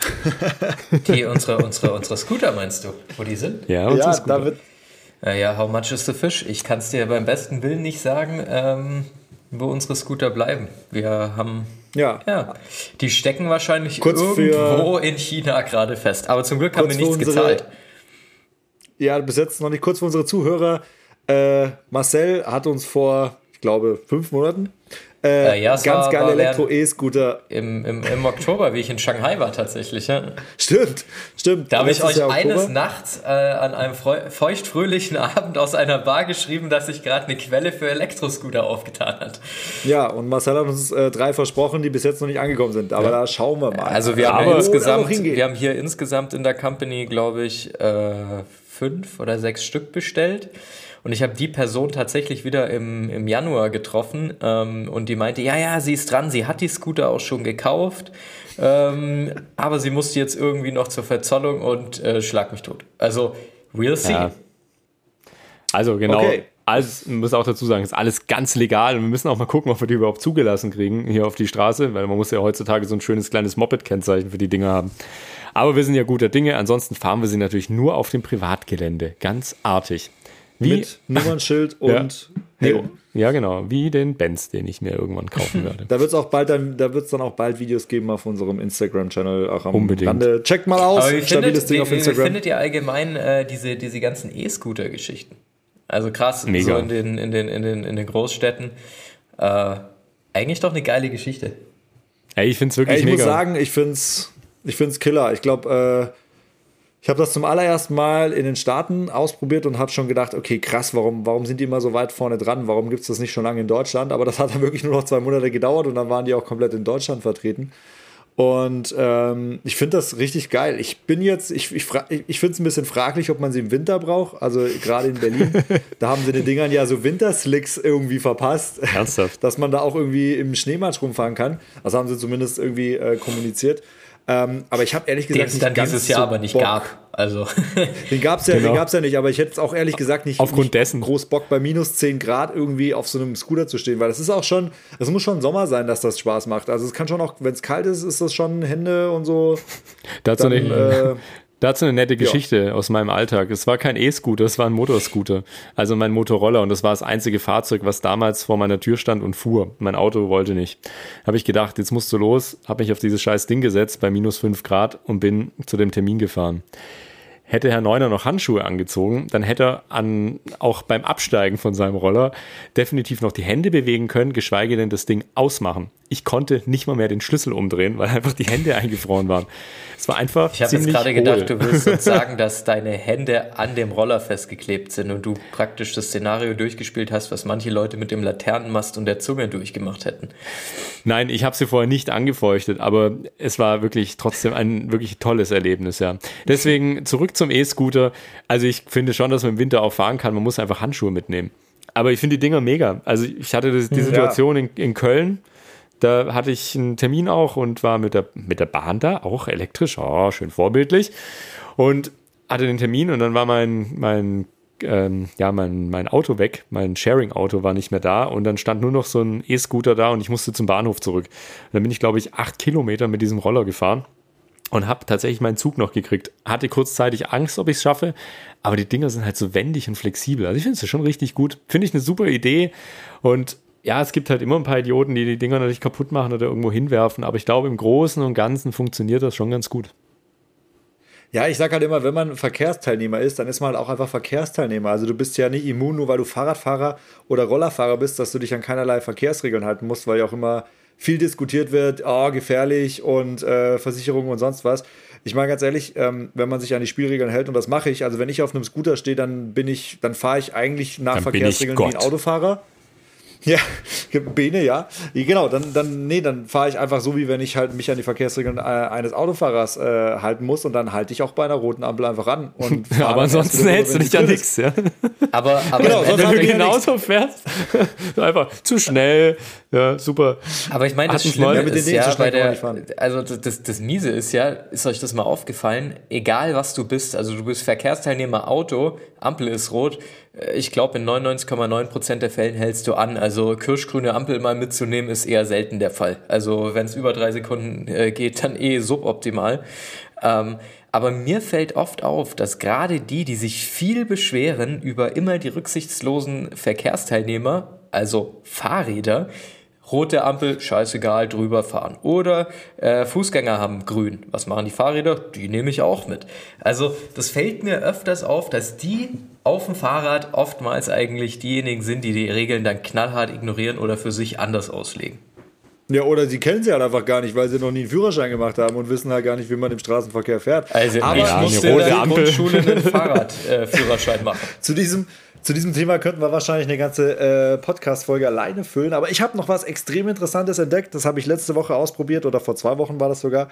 Die, unsere, unsere, unsere Scooter meinst du, wo die sind? Ja, Ja, da wird, Naja, how much is the fish? Ich kann es dir beim besten Willen nicht sagen, ähm, wo unsere Scooter bleiben. Wir haben, ja. ja, die stecken wahrscheinlich Kurz für- irgendwo in China gerade fest. Aber zum Glück haben wir für nichts unsere- gezahlt. Ja, bis jetzt noch nicht kurz für unsere Zuhörer. Äh, Marcel hat uns vor, ich glaube, fünf Monaten Äh, Äh, ja, ganz geile Elektro-E-Scooter. Im, im, Im Oktober, wie ich in Shanghai war tatsächlich. Ja. Stimmt, stimmt. Da habe ich euch Jahr eines Oktober. Nachts äh, an einem feuchtfröhlichen Abend aus einer Bar geschrieben, dass sich gerade eine Quelle für Elektroscooter aufgetan hat. Ja, und Marcel hat uns äh, drei versprochen, die bis jetzt noch nicht angekommen sind. Aber da schauen wir mal. Also wir haben, insgesamt, wir haben hier insgesamt in der Company, glaube ich, äh, fünf oder sechs Stück bestellt. Und ich habe die Person tatsächlich wieder im, im Januar getroffen ähm, und die meinte, ja, ja, sie ist dran, sie hat die Scooter auch schon gekauft, ähm, aber sie musste jetzt irgendwie noch zur Verzollung und äh, schlag mich tot. Also, we'll see. Ja. Also genau. Okay. Alles, man muss auch dazu sagen, ist alles ganz legal und wir müssen auch mal gucken, ob wir die überhaupt zugelassen kriegen hier auf die Straße, weil man muss ja heutzutage so ein schönes kleines Moped-Kennzeichen für die Dinge haben. Aber wir sind ja guter Dinge, ansonsten fahren wir sie natürlich nur auf dem Privatgelände. Ganz artig. Wie, Mit Nummernschild und Helm. ja, genau, wie den Benz, den ich mir irgendwann kaufen werde. Da wird es auch bald dann, da wird's dann auch bald Videos geben auf unserem Instagram-Channel. Auch am Unbedingt. Rande. Checkt mal aus. Aber wie Stabiles findet, Ding wie, auf wie Instagram. findet ihr allgemein äh, diese, diese ganzen E-Scooter-Geschichten? Also krass, Mega. so in den, in den, in den, in den Großstädten. Äh, eigentlich doch eine geile Geschichte. Ey, ich finde es wirklich Ey, ich mega. muss sagen, ich find's, ich find's Killer. Ich glaube, äh, ich habe das zum allerersten Mal in den Staaten ausprobiert und habe schon gedacht, okay, krass, warum, warum sind die immer so weit vorne dran? Warum gibt es das nicht schon lange in Deutschland? Aber das hat dann wirklich nur noch zwei Monate gedauert und dann waren die auch komplett in Deutschland vertreten. Und ähm, ich finde das richtig geil. Ich bin jetzt, ich, ich, ich finde es ein bisschen fraglich, ob man sie im Winter braucht. Also gerade in Berlin, da haben sie den Dingern ja so Winterslicks irgendwie verpasst. Ernsthaft? Dass man da auch irgendwie im Schneematsch rumfahren kann. Das haben sie zumindest irgendwie äh, kommuniziert. Ähm, aber ich habe ehrlich Den gesagt es nicht dann dieses Jahr so aber nicht Bock. gab. Also, Den gab es ja, Genau. den gab's ja nicht, aber ich hätte es auch ehrlich gesagt nicht, Aufgrund nicht dessen. groß Bock bei minus 10 Grad irgendwie auf so einem Scooter zu stehen, weil das ist auch schon, es muss schon Sommer sein, dass das Spaß macht. Also es kann schon auch, wenn es kalt ist, ist das schon Hände und so. Dazu Dann, eine, äh, dazu eine nette Geschichte aus meinem Alltag. Es war kein E-Scooter, es war ein Motorscooter. Also mein Motorroller und das war das einzige Fahrzeug, was damals vor meiner Tür stand und fuhr. Mein Auto wollte nicht. Habe ich gedacht, jetzt musst du los, habe mich auf dieses scheiß Ding gesetzt bei minus 5 Grad und bin zu dem Termin gefahren. Hätte Herr Neuner noch Handschuhe angezogen, dann hätte er an, auch beim Absteigen von seinem Roller definitiv noch die Hände bewegen können, geschweige denn das Ding ausmachen. Ich konnte nicht mal mehr den Schlüssel umdrehen, weil einfach die Hände eingefroren waren. Es war einfach ich habe jetzt gerade gedacht, du willst uns sagen, dass deine Hände an dem Roller festgeklebt sind und du praktisch das Szenario durchgespielt hast, was manche Leute mit dem Laternenmast und der Zunge durchgemacht hätten. Nein, ich habe sie vorher nicht angefeuchtet, aber es war wirklich trotzdem ein wirklich tolles Erlebnis, ja. Deswegen zurück zum E-Scooter. Also ich finde schon, dass man im Winter auch fahren kann. Man muss einfach Handschuhe mitnehmen. Aber ich finde die Dinger mega. Also ich hatte das, die Situation in, in Köln. Da hatte ich einen Termin auch und war mit der, mit der Bahn da, auch elektrisch, oh, schön vorbildlich. Und hatte den Termin und dann war mein, mein ähm, ja, mein, mein Auto weg, mein Sharing-Auto war nicht mehr da und dann stand nur noch so ein E-Scooter da und ich musste zum Bahnhof zurück. Und dann bin ich, glaube ich, acht Kilometer mit diesem Roller gefahren und habe tatsächlich meinen Zug noch gekriegt. Hatte kurzzeitig Angst, ob ich es schaffe, aber die Dinger sind halt so wendig und flexibel. Also ich finde es schon richtig gut. Finde ich eine super Idee und ja, es gibt halt immer ein paar Idioten, die die Dinger natürlich kaputt machen oder irgendwo hinwerfen, aber ich glaube, im Großen und Ganzen funktioniert das schon ganz gut. Ja, ich sag halt immer, wenn man Verkehrsteilnehmer ist, dann ist man halt auch einfach Verkehrsteilnehmer. Also du bist ja nicht immun, nur weil du Fahrradfahrer oder Rollerfahrer bist, dass du dich an keinerlei Verkehrsregeln halten musst, weil ja auch immer viel diskutiert wird, oh, gefährlich und äh, Versicherungen und sonst was. Ich meine ganz ehrlich, ähm, wenn man sich an die Spielregeln hält, und das mache ich, also wenn ich auf einem Scooter stehe, dann bin ich, dann fahre ich eigentlich nach Dann Verkehrsregeln wie ein. Autofahrer. Ja, Bene, ja. Genau, dann, dann, nee, dann fahre ich einfach so, wie wenn ich halt mich an die Verkehrsregeln äh, eines Autofahrers äh, halten muss und dann halte ich auch bei einer roten Ampel einfach an. Und fahre aber ansonsten hältst du dich an ist. nichts, ja. Aber, aber Genau, Wenn du ich ja genauso fährst, einfach zu schnell, ja, super. Aber ich meine, das Schlimme Ja, mit den ist ja bei der, also das, das, das Miese ist ja, ist euch das mal aufgefallen, egal was du bist, also du bist Verkehrsteilnehmer Auto, Ampel ist rot, äh, ich glaube in 99,9% der Fällen hältst du an, also kirschgrüne Ampel mal mitzunehmen ist eher selten der Fall. Also wenn es über drei Sekunden äh, geht, dann eh suboptimal. Ähm, aber mir fällt oft auf, dass gerade die, die sich viel beschweren über immer die rücksichtslosen Verkehrsteilnehmer, also Fahrräder, rote Ampel, scheißegal, drüber fahren. Oder äh, Fußgänger haben grün. Was machen die Fahrräder? Die nehme ich auch mit. Also das fällt mir öfters auf, dass die, auf dem Fahrrad oftmals eigentlich diejenigen sind, die die Regeln dann knallhart ignorieren oder für sich anders auslegen. Ja, oder sie kennen sie halt einfach gar nicht, weil sie noch nie einen Führerschein gemacht haben und wissen halt gar nicht, wie man im Straßenverkehr fährt. Also Aber ich ja, musste in der Ampel. Grundschule einen Fahrradführerschein machen. zu diesem, zu diesem Thema könnten wir wahrscheinlich eine ganze äh, Podcast-Folge alleine füllen. Aber ich habe noch was extrem Interessantes entdeckt. Das habe ich letzte Woche ausprobiert oder vor zwei Wochen war das sogar.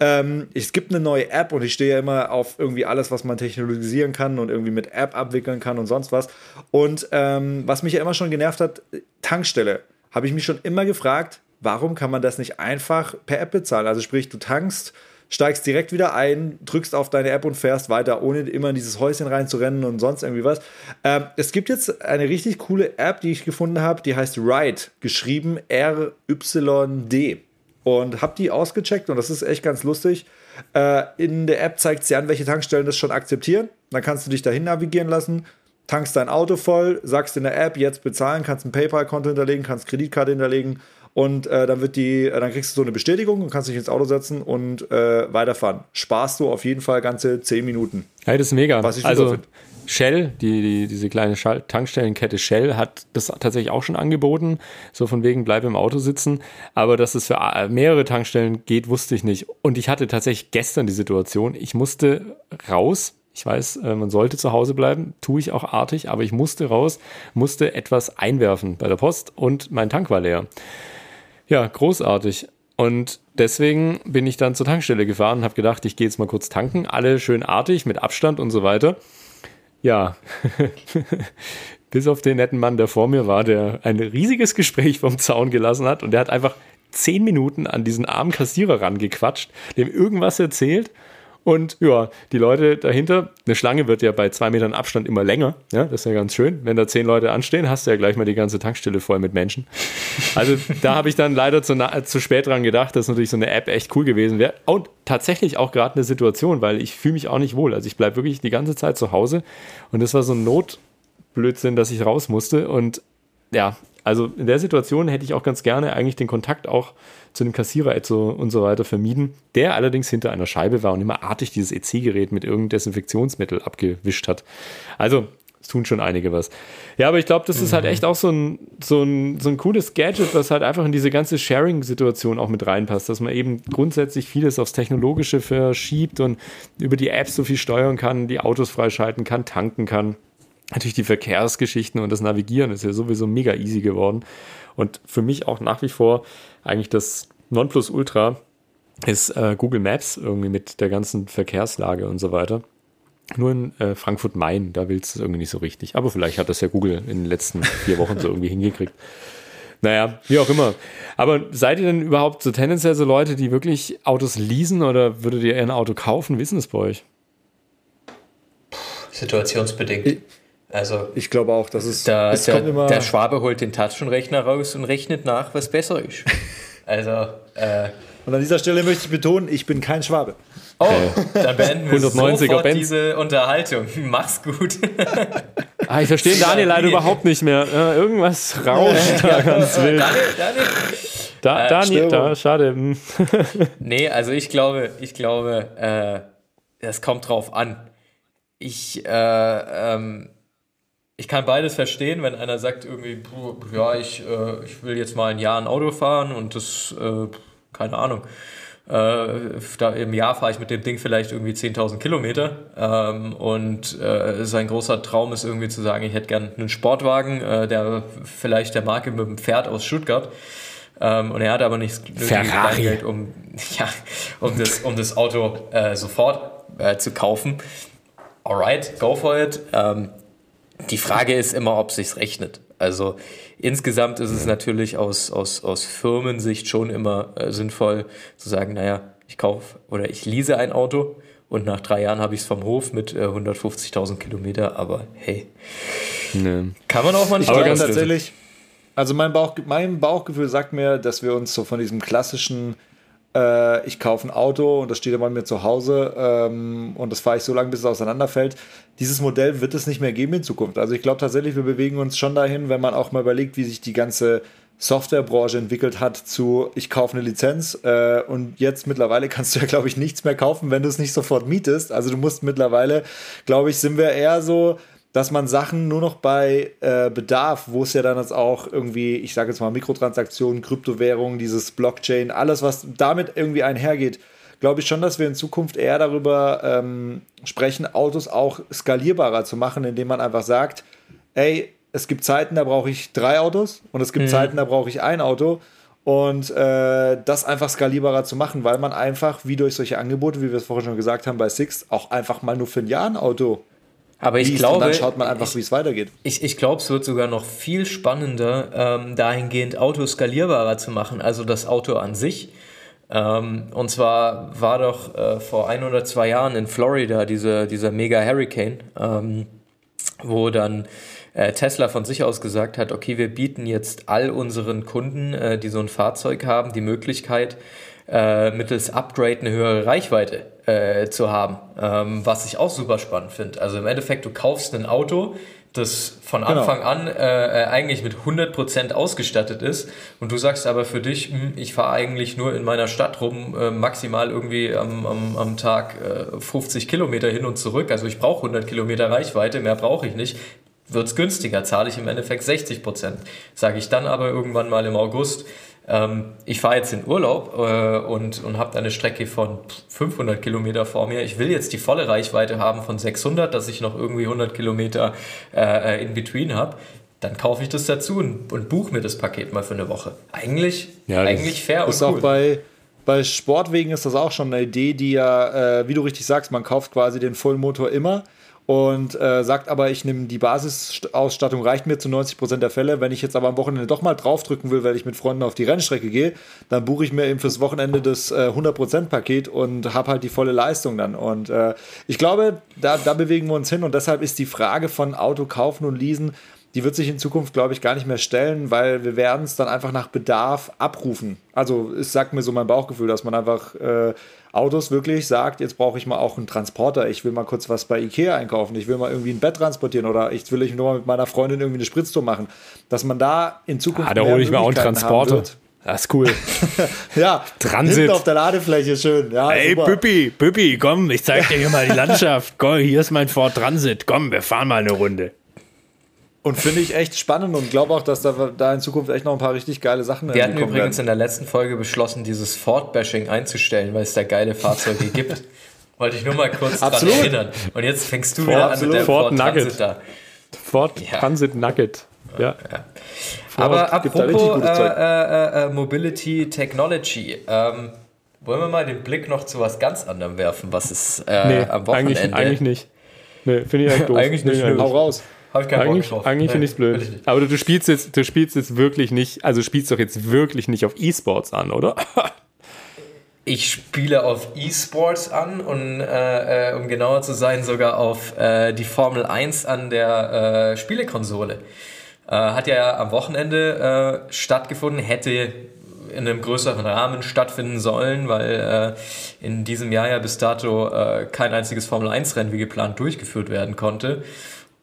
Ähm, es gibt eine neue App und ich stehe ja immer auf irgendwie alles, was man technologisieren kann und irgendwie mit App abwickeln kann und sonst was. Und ähm, was mich ja immer schon genervt hat, Tankstelle. Habe ich mich schon immer gefragt, warum kann man das nicht einfach per App bezahlen? Also sprich, du tankst, steigst direkt wieder ein, drückst auf deine App und fährst weiter, ohne immer in dieses Häuschen reinzurennen und sonst irgendwie was. Ähm, es gibt jetzt eine richtig coole App, die ich gefunden habe, die heißt Ride, geschrieben R-Y-D. Und habe die ausgecheckt und das ist echt ganz lustig. Äh, in der App zeigt sie an, welche Tankstellen das schon akzeptieren. Dann kannst du dich dahin navigieren lassen, tankst dein Auto voll, sagst in der App jetzt bezahlen, kannst ein PayPal-Konto hinterlegen, kannst Kreditkarte hinterlegen und äh, dann wird die, äh, dann kriegst du so eine Bestätigung und kannst dich ins Auto setzen und äh, weiterfahren. Sparst du auf jeden Fall ganze 10 Minuten. Hey, das ist mega. Was ich also. Shell, die, die, diese kleine Schall Tankstellenkette Shell hat das tatsächlich auch schon angeboten, so von wegen bleib im Auto sitzen, aber dass es für äh, mehrere Tankstellen geht, wusste ich nicht. Und ich hatte tatsächlich gestern die Situation, ich musste raus, ich weiß, äh, man sollte zu Hause bleiben, tue ich auch artig, aber ich musste raus, musste etwas einwerfen bei der Post und mein Tank war leer. Ja, großartig. Und deswegen bin ich dann zur Tankstelle gefahren und habe gedacht, ich gehe jetzt mal kurz tanken, alle schön artig mit Abstand und so weiter. Ja, bis auf den netten Mann, der vor mir war, der ein riesiges Gespräch vom Zaun gelassen hat und der hat einfach zehn Minuten an diesen armen Kassierer rangequatscht, dem irgendwas erzählt und ja, die Leute dahinter, eine Schlange wird ja bei zwei Metern Abstand immer länger. Ja, das ist ja ganz schön. Wenn da zehn Leute anstehen, hast du ja gleich mal die ganze Tankstelle voll mit Menschen. Also da habe ich dann leider zu, zu spät dran gedacht, dass natürlich so eine App echt cool gewesen wäre. Und tatsächlich auch gerade eine Situation, weil ich fühle mich auch nicht wohl. Also ich bleibe wirklich die ganze Zeit zu Hause und das war so ein Notblödsinn, dass ich raus musste. Und ja, also in der Situation hätte ich auch ganz gerne eigentlich den Kontakt auch zu dem Kassierer et so und so weiter vermieden, der allerdings hinter einer Scheibe war und immer artig dieses EC-Gerät mit irgendeinem Desinfektionsmittel abgewischt hat. Also, es tun schon einige was. Ja, aber ich glaube, das ist halt echt auch so ein, so, ein, so ein cooles Gadget, was halt einfach in diese ganze Sharing-Situation auch mit reinpasst, dass man eben grundsätzlich vieles aufs Technologische verschiebt und über die Apps so viel steuern kann, die Autos freischalten kann, tanken kann. Natürlich die Verkehrsgeschichten und das Navigieren ist ja sowieso mega easy geworden. Und für mich auch nach wie vor eigentlich das Nonplusultra ist äh, Google Maps irgendwie mit der ganzen Verkehrslage und so weiter. Nur in äh, Frankfurt-Main, da willst du es irgendwie nicht so richtig. Aber vielleicht hat das ja Google in den letzten vier Wochen so irgendwie hingekriegt. Naja, wie auch immer. Aber seid ihr denn überhaupt so tendenziell so Leute, die wirklich Autos leasen oder würdet ihr eher ein Auto kaufen? Denn das bei euch? Situationsbedingt. Also Ich glaube auch, dass es, da, es der, kommt immer. der Schwabe holt den Taschenrechner raus und rechnet nach, was besser ist. Also, äh, und an dieser Stelle möchte ich betonen, ich bin kein Schwabe. oh, dann beenden wir 190er sofort Benz. diese Unterhaltung. Mach's gut. Ah, ich verstehe Daniel leider nee. überhaupt nicht mehr. Äh, irgendwas rauscht da ganz wild. Daniel, Daniel. Da, Äh, Daniel, da, schade. Hm. Nee, also ich glaube, ich glaube, äh, es kommt drauf an. Ich, äh, ähm, ich kann beides verstehen, wenn einer sagt irgendwie, ja, ich, äh, ich will jetzt mal ein Jahr ein Auto fahren und das, äh, keine Ahnung, äh, da im Jahr fahre ich mit dem Ding vielleicht irgendwie 10.000 Kilometer ähm, und äh, sein großer Traum ist irgendwie zu sagen, ich hätte gern einen Sportwagen, äh, der vielleicht der Marke mit dem Pferd aus Stuttgart ähm, und er hat aber nicht Ferrari. Kleingeld, um, ja, um, das, um das Auto äh, sofort äh, zu kaufen. Alright, go for it. Ähm, die Frage ist immer, ob sich's rechnet. Also insgesamt ist es natürlich aus, aus, aus Firmensicht schon immer äh, sinnvoll zu sagen, naja, ich kaufe oder ich lease ein Auto und nach drei Jahren habe ich es vom Hof mit äh, 150.000 Kilometer, aber hey, Nee. kann man auch mal nicht Aber ganz- tatsächlich, also mein, Bauch, mein Bauchgefühl sagt mir, dass wir uns so von diesem klassischen, äh, ich kaufe ein Auto und das steht immer bei mir zu Hause ähm, und das fahre ich so lange, bis es auseinanderfällt. Dieses Modell wird es nicht mehr geben in Zukunft. Also ich glaube tatsächlich, wir bewegen uns schon dahin, wenn man auch mal überlegt, wie sich die ganze Softwarebranche entwickelt hat zu, ich kaufe eine Lizenz äh, und jetzt mittlerweile kannst du ja, glaube ich, nichts mehr kaufen, wenn du es nicht sofort mietest. Also du musst mittlerweile, glaube ich, sind wir eher so, dass man Sachen nur noch bei äh, Bedarf, wo es ja dann jetzt auch irgendwie, ich sage jetzt mal Mikrotransaktionen, Kryptowährungen, dieses Blockchain, alles, was damit irgendwie einhergeht, glaube ich schon, dass wir in Zukunft eher darüber ähm, sprechen, Autos auch skalierbarer zu machen, indem man einfach sagt, ey, es gibt Zeiten, da brauche ich drei Autos und es gibt Mhm. Zeiten, da brauche ich ein Auto. Und äh, das einfach skalierbarer zu machen, weil man einfach, wie durch solche Angebote, wie wir es vorhin schon gesagt haben bei Six, auch einfach mal nur für ein Jahr ein Auto Aber ich liest glaube, dann schaut man einfach, wie es weitergeht. Ich, ich glaube, es wird sogar noch viel spannender, ähm, dahingehend Auto skalierbarer zu machen, also das Auto an sich. Ähm, und zwar war doch äh, vor ein oder zwei Jahren in Florida diese, dieser Mega Hurricane, ähm, wo dann äh, Tesla von sich aus gesagt hat, okay, wir bieten jetzt all unseren Kunden, äh, die so ein Fahrzeug haben, die Möglichkeit, äh, mittels Upgrade eine höhere Reichweite äh, zu haben, ähm, was ich auch super spannend finde. Also im Endeffekt, du kaufst ein Auto, das von Genau. Anfang an äh, äh, eigentlich mit 100% ausgestattet ist und du sagst aber für dich, hm, ich fahre eigentlich nur in meiner Stadt rum, äh, maximal irgendwie am, am, am Tag äh, 50 Kilometer hin und zurück, also ich brauche 100 Kilometer Reichweite, mehr brauche ich nicht, wird's günstiger, zahle ich im Endeffekt 60 Prozent. Sage ich dann aber irgendwann mal im August, ähm, ich fahre jetzt in Urlaub äh, und, und habe eine Strecke von 500 Kilometer vor mir. Ich will jetzt die volle Reichweite haben von 600, dass ich noch irgendwie 100 Kilometer äh, in between habe. Dann kaufe ich das dazu und, und buche mir das Paket mal für eine Woche. Eigentlich, Ja, eigentlich fair Ist und auch cool. bei, bei Sportwegen ist das auch schon eine Idee, die ja, äh, wie du richtig sagst, man kauft quasi den Vollmotor immer und äh, sagt aber, ich nehme die Basisausstattung, reicht mir zu 90% der Fälle. Wenn ich jetzt aber am Wochenende doch mal draufdrücken will, weil ich mit Freunden auf die Rennstrecke gehe, dann buche ich mir eben fürs Wochenende das äh, 100%-Paket und habe halt die volle Leistung dann. Und äh, ich glaube, da, da bewegen wir uns hin und deshalb ist die Frage von Auto kaufen und leasen, die wird sich in Zukunft, glaube ich, gar nicht mehr stellen, weil wir werden es dann einfach nach Bedarf abrufen. Also es sagt mir so mein Bauchgefühl, dass man einfach äh, Autos wirklich sagt, jetzt brauche ich mal auch einen Transporter, ich will mal kurz was bei Ikea einkaufen, ich will mal irgendwie ein Bett transportieren oder ich will ich nur mal mit meiner Freundin irgendwie eine Spritztour machen. Dass man da in Zukunft Ah, da hole ich mir auch einen Transporter. Das ist cool. Ja, Transit. hinten auf der Ladefläche schön. Ja, Ey, super. Püppi, Püppi, komm, ich zeig dir hier mal die Landschaft. Komm, hier ist mein Ford Transit. Komm, wir fahren mal eine Runde. Und finde ich echt spannend und glaube auch, dass da, da in Zukunft echt noch ein paar richtig geile Sachen Wir hatten übrigens werden. in der letzten Folge beschlossen, dieses Ford-Bashing einzustellen, weil es da geile Fahrzeuge gibt. Wollte ich nur mal kurz Absolut. dran erinnern. Und jetzt fängst du wieder an absolut. mit der Ford Ford, Nugget. Transit da. Ford Ja. Transit Nugget. Ja. Aber da richtig apropos äh, äh, äh, Mobility Technology, ähm, wollen wir mal den Blick noch zu was ganz anderem werfen, was ist äh, Nee, am Wochenende? eigentlich, eigentlich nicht. Nee, finde ich eigentlich doof. Eigentlich nicht, Nee. Hau raus. Hab ich keinen Bock Eigentlich, drauf. eigentlich Nee, finde ich es blöd. nicht. Aber du, du spielst jetzt, du spielst jetzt wirklich nicht, also spielst doch jetzt wirklich nicht auf E-Sports an, oder? Ich spiele auf E-Sports an und äh, äh, um genauer zu sein, sogar auf äh, die Formel 1 an der äh, Spielekonsole. Äh, hat ja am Wochenende äh, stattgefunden, hätte in einem größeren Rahmen stattfinden sollen, weil äh, in diesem Jahr ja bis dato äh, kein einziges Formel 1-Rennen wie geplant durchgeführt werden konnte.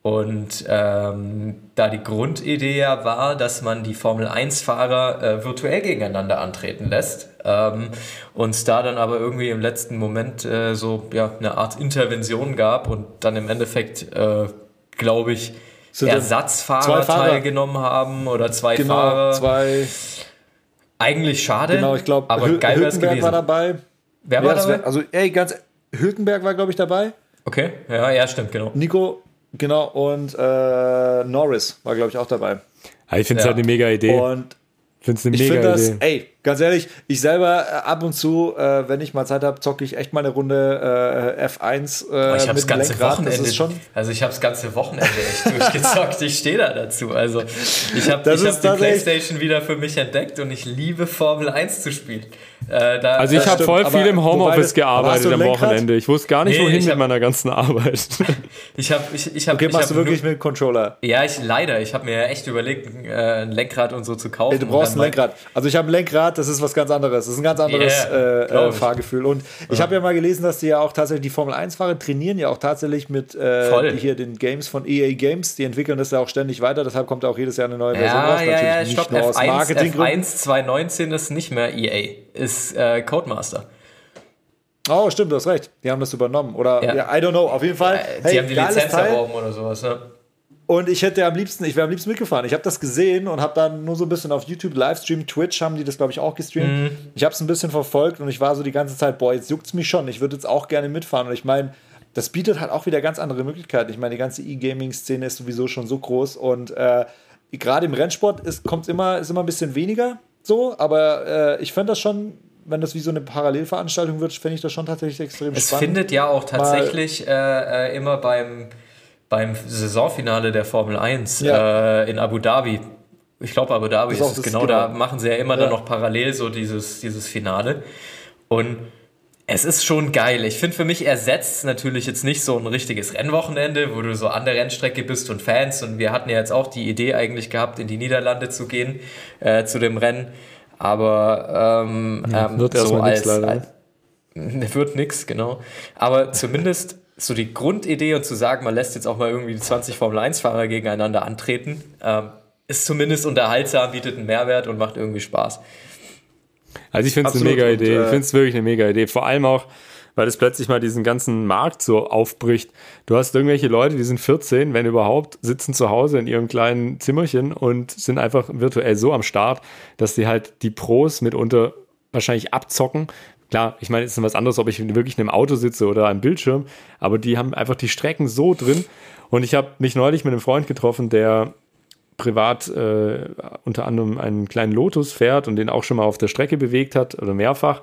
Und ähm, da die Grundidee ja war, dass man die Formel 1-Fahrer äh, virtuell gegeneinander antreten lässt, ähm, und es da dann aber irgendwie im letzten Moment äh, so ja, eine Art Intervention gab und dann im Endeffekt, äh, glaube ich, Sind Ersatzfahrer teilgenommen haben oder zwei Genau, Fahrer. zwei. Eigentlich schade, Genau, ich glaube, aber Hül geil Hülkenberg gewesen. war dabei. Wer Ja, war das dabei? wär, also, ey, ganz. Hülkenberg war, glaube ich, dabei. okay, ja, ja, stimmt, genau. Nico, genau, und äh, Norris war, glaube ich, auch dabei. Ja, ich finde es Ja. halt eine mega Idee. Und Ich finde es eine ich mega finde das, Idee. ey, ganz ehrlich, ich selber äh, ab und zu, äh, wenn ich mal Zeit habe, zocke ich echt mal eine Runde äh, F1 Aber äh, ich habe das mit ganze Lenkrad. Wochenende, Das ist schon. also ich habe das ganze Wochenende echt durchgezockt. Ich stehe da dazu. Also ich habe hab die PlayStation wieder für mich entdeckt und ich liebe Formel 1 zu spielen. Äh, da, Also ich habe voll aber viel im Homeoffice gearbeitet du am? Wochenende. Ich wusste gar nicht, Nee, wohin ich mit hab- meiner ganzen Arbeit. ich habe ich, ich hab, Okay, ich machst du hab wirklich nur, mit Controller? Ja, ich leider. Ich habe mir echt überlegt, ein, äh, ein Lenkrad und so zu kaufen. Ey, du brauchst ein Lenkrad. Also ich habe ein Lenkrad, das ist was ganz anderes. Das ist ein ganz anderes Yeah, äh, äh. Fahrgefühl. Und ich habe ja mal gelesen, dass die ja auch tatsächlich, die Formel 1-Fahrer trainieren ja auch tatsächlich mit äh, hier den Games von EA Games. Die entwickeln das ja auch ständig weiter, deshalb kommt auch jedes Jahr eine neue Version Ja, raus. ja, ja, Natürlich stopp. nicht nur aus F1, Marketinggründen. F1 2019 ist nicht mehr EA, ist äh, Codemaster. Oh, stimmt, du hast recht. Die haben das übernommen. Oder, Ja. ja. I don't know. Auf jeden Fall. Äh, hey, die haben die Lizenz Teil. erworben oder sowas. Ne? Und ich hätte am liebsten, ich wäre am liebsten mitgefahren. Ich habe das gesehen und habe dann nur so ein bisschen auf YouTube Livestream, Twitch haben die das, glaube ich, auch gestreamt. Mhm. Ich habe es ein bisschen verfolgt und ich war so die ganze Zeit, boah, jetzt juckt es mich schon. Ich würde jetzt auch gerne mitfahren. Und ich meine, das bietet halt auch wieder ganz andere Möglichkeiten. Ich meine, die ganze E-Gaming-Szene ist sowieso schon so groß und äh, gerade im Rennsport ist, kommt's immer, ist immer ein bisschen weniger so, aber äh, ich fände das schon, wenn das wie so eine Parallelveranstaltung wird, fände ich das schon tatsächlich extrem Es spannend. findet ja auch tatsächlich äh, äh, immer beim, beim Saisonfinale der Formel 1 Ja. äh, in Abu Dhabi. Ich glaube, Abu Dhabi Das ist ist auch es genau, genau. da machen sie ja immer Ja. dann noch parallel so dieses, dieses Finale. Und es ist schon geil. Ich finde, für mich ersetzt natürlich jetzt nicht so ein richtiges Rennwochenende, wo du so an der Rennstrecke bist und Fans. Und wir hatten ja jetzt auch die Idee eigentlich gehabt, in die Niederlande zu gehen, äh, zu dem Rennen. Aber ähm, ähm, wird so erstmal nix als, leider, als wird nix, genau. Aber zumindest so die Grundidee und zu sagen, man lässt jetzt auch mal irgendwie die 20 Formel-1-Fahrer gegeneinander antreten, ähm, ist zumindest unterhaltsam, bietet einen Mehrwert und macht irgendwie Spaß. Also ich finde es eine mega Und, Idee. äh, ich finde es wirklich eine mega Idee. Vor allem auch, weil es plötzlich mal diesen ganzen Markt so aufbricht. Du hast irgendwelche Leute, die sind 14, wenn überhaupt, sitzen zu Hause in ihrem kleinen Zimmerchen und sind einfach virtuell so am Start, dass die halt die Pros mitunter wahrscheinlich abzocken. Klar, ich meine, es ist was anderes, ob ich wirklich in einem Auto sitze oder am Bildschirm, aber die haben einfach die Strecken so drin. Und ich habe mich neulich mit einem Freund getroffen, der privat äh, unter anderem einen kleinen Lotus fährt und den auch schon mal auf der Strecke bewegt hat oder mehrfach.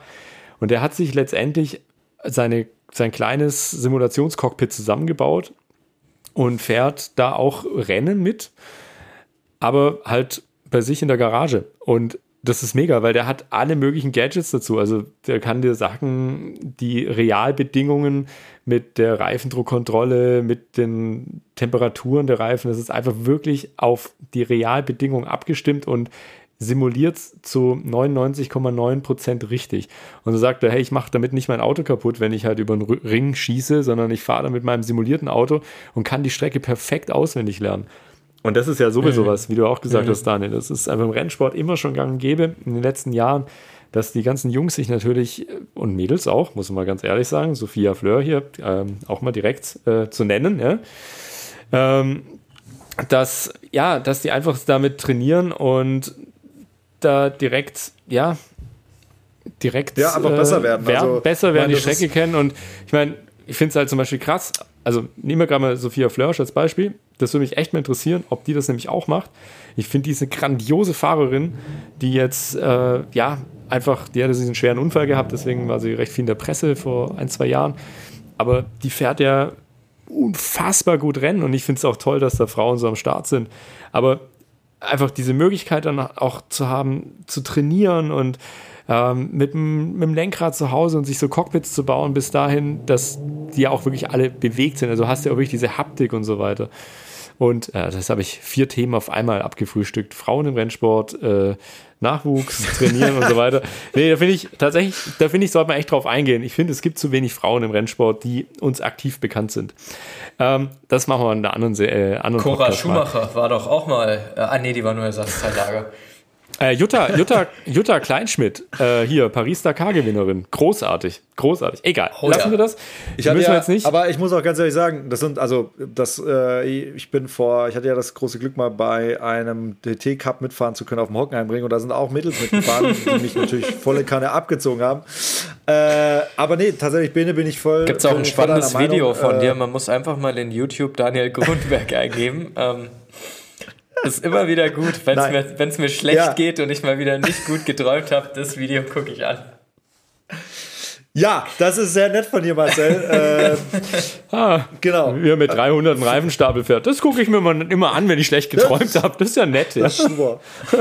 Und der hat sich letztendlich seine, sein kleines Simulationscockpit zusammengebaut und fährt da auch Rennen mit, aber halt bei sich in der Garage. Und das ist mega, weil der hat alle möglichen Gadgets dazu. Also der kann dir sagen, die Realbedingungen mit der Reifendruckkontrolle, mit den Temperaturen der Reifen, das ist einfach wirklich auf die Realbedingungen abgestimmt und simuliert zu 99,9 Prozent richtig. Und so sagt er, hey, ich mache damit nicht mein Auto kaputt, wenn ich halt über einen Ring schieße, sondern ich fahre da mit meinem simulierten Auto und kann die Strecke perfekt auswendig lernen. Und das ist ja sowieso was, wie du auch gesagt hast, Daniel. Das ist einfach im Rennsport immer schon gang und gäbe in den letzten Jahren, dass die ganzen Jungs sich natürlich äh, und Mädels auch, muss man mal ganz ehrlich sagen, Sophia Fleur hier ähm, auch mal direkt äh, zu nennen, ja, ähm, dass, ja, dass die einfach damit trainieren und da direkt, ja, direkt Ja, einfach besser werden. Also, besser werden, die Strecke kennen und ich meine, ich finde es halt zum Beispiel krass, also nehmen wir gerade mal Sophia Flörsch als Beispiel, das würde mich echt mal interessieren, ob die das nämlich auch macht. Ich finde diese grandiose Fahrerin, die jetzt, äh, ja, einfach, die hatte diesen schweren Unfall gehabt, deswegen war sie recht viel in der Presse vor ein, zwei Jahren, aber die fährt ja unfassbar gut Rennen und ich finde es auch toll, dass da Frauen so am Start sind. Aber einfach diese Möglichkeit dann auch zu haben, zu trainieren und ähm, mit, dem, mit dem Lenkrad zu Hause und sich so Cockpits zu bauen bis dahin, dass die ja auch wirklich alle bewegt sind. Also hast du ja auch wirklich diese Haptik und so weiter. Und äh, das habe ich vier Themen auf einmal abgefrühstückt. Frauen im Rennsport, äh, Nachwuchs, Trainieren und so weiter. Nee, da finde ich tatsächlich, da finde ich, sollte man echt drauf eingehen. Ich finde, es gibt zu wenig Frauen im Rennsport, die uns aktiv bekannt sind. Ähm, das machen wir in einer anderen, Se- äh, anderen Cora. Schumacher war doch auch mal. Äh, ah, nee, die war nur Ersatzteillager. Äh, Jutta, Jutta, Jutta Kleinschmidt, äh, hier, Paris-Dakar-Gewinnerin. Großartig, großartig. Egal, Oh lassen ja. wir das. Ich müssen ja, wir jetzt nicht. Aber ich muss auch ganz ehrlich sagen, das sind, also, das, äh, ich bin vor, ich hatte ja das große Glück, mal bei einem DT-Cup mitfahren zu können auf dem Hockenheimring und da sind auch Mädels mitgefahren, die mich natürlich volle Kanne abgezogen haben. Äh, aber nee, tatsächlich, Bene, bin ich voll. Gibt es auch ein spannendes Video von Äh, dir. Man muss einfach mal in YouTube Daniel Grundberg eingeben. Ähm, ist immer wieder gut, wenn es mir, wenn's mir schlecht Ja. geht und ich mal wieder nicht gut geträumt habe. Das Video gucke ich an. Ja, das ist sehr nett von dir, Marcel. äh, ah, genau. wie er mit 300 einen Reifenstapel fährt. Das gucke ich mir mal immer an, wenn ich schlecht geträumt habe. Das ist ja nett. Ja. Das ist super.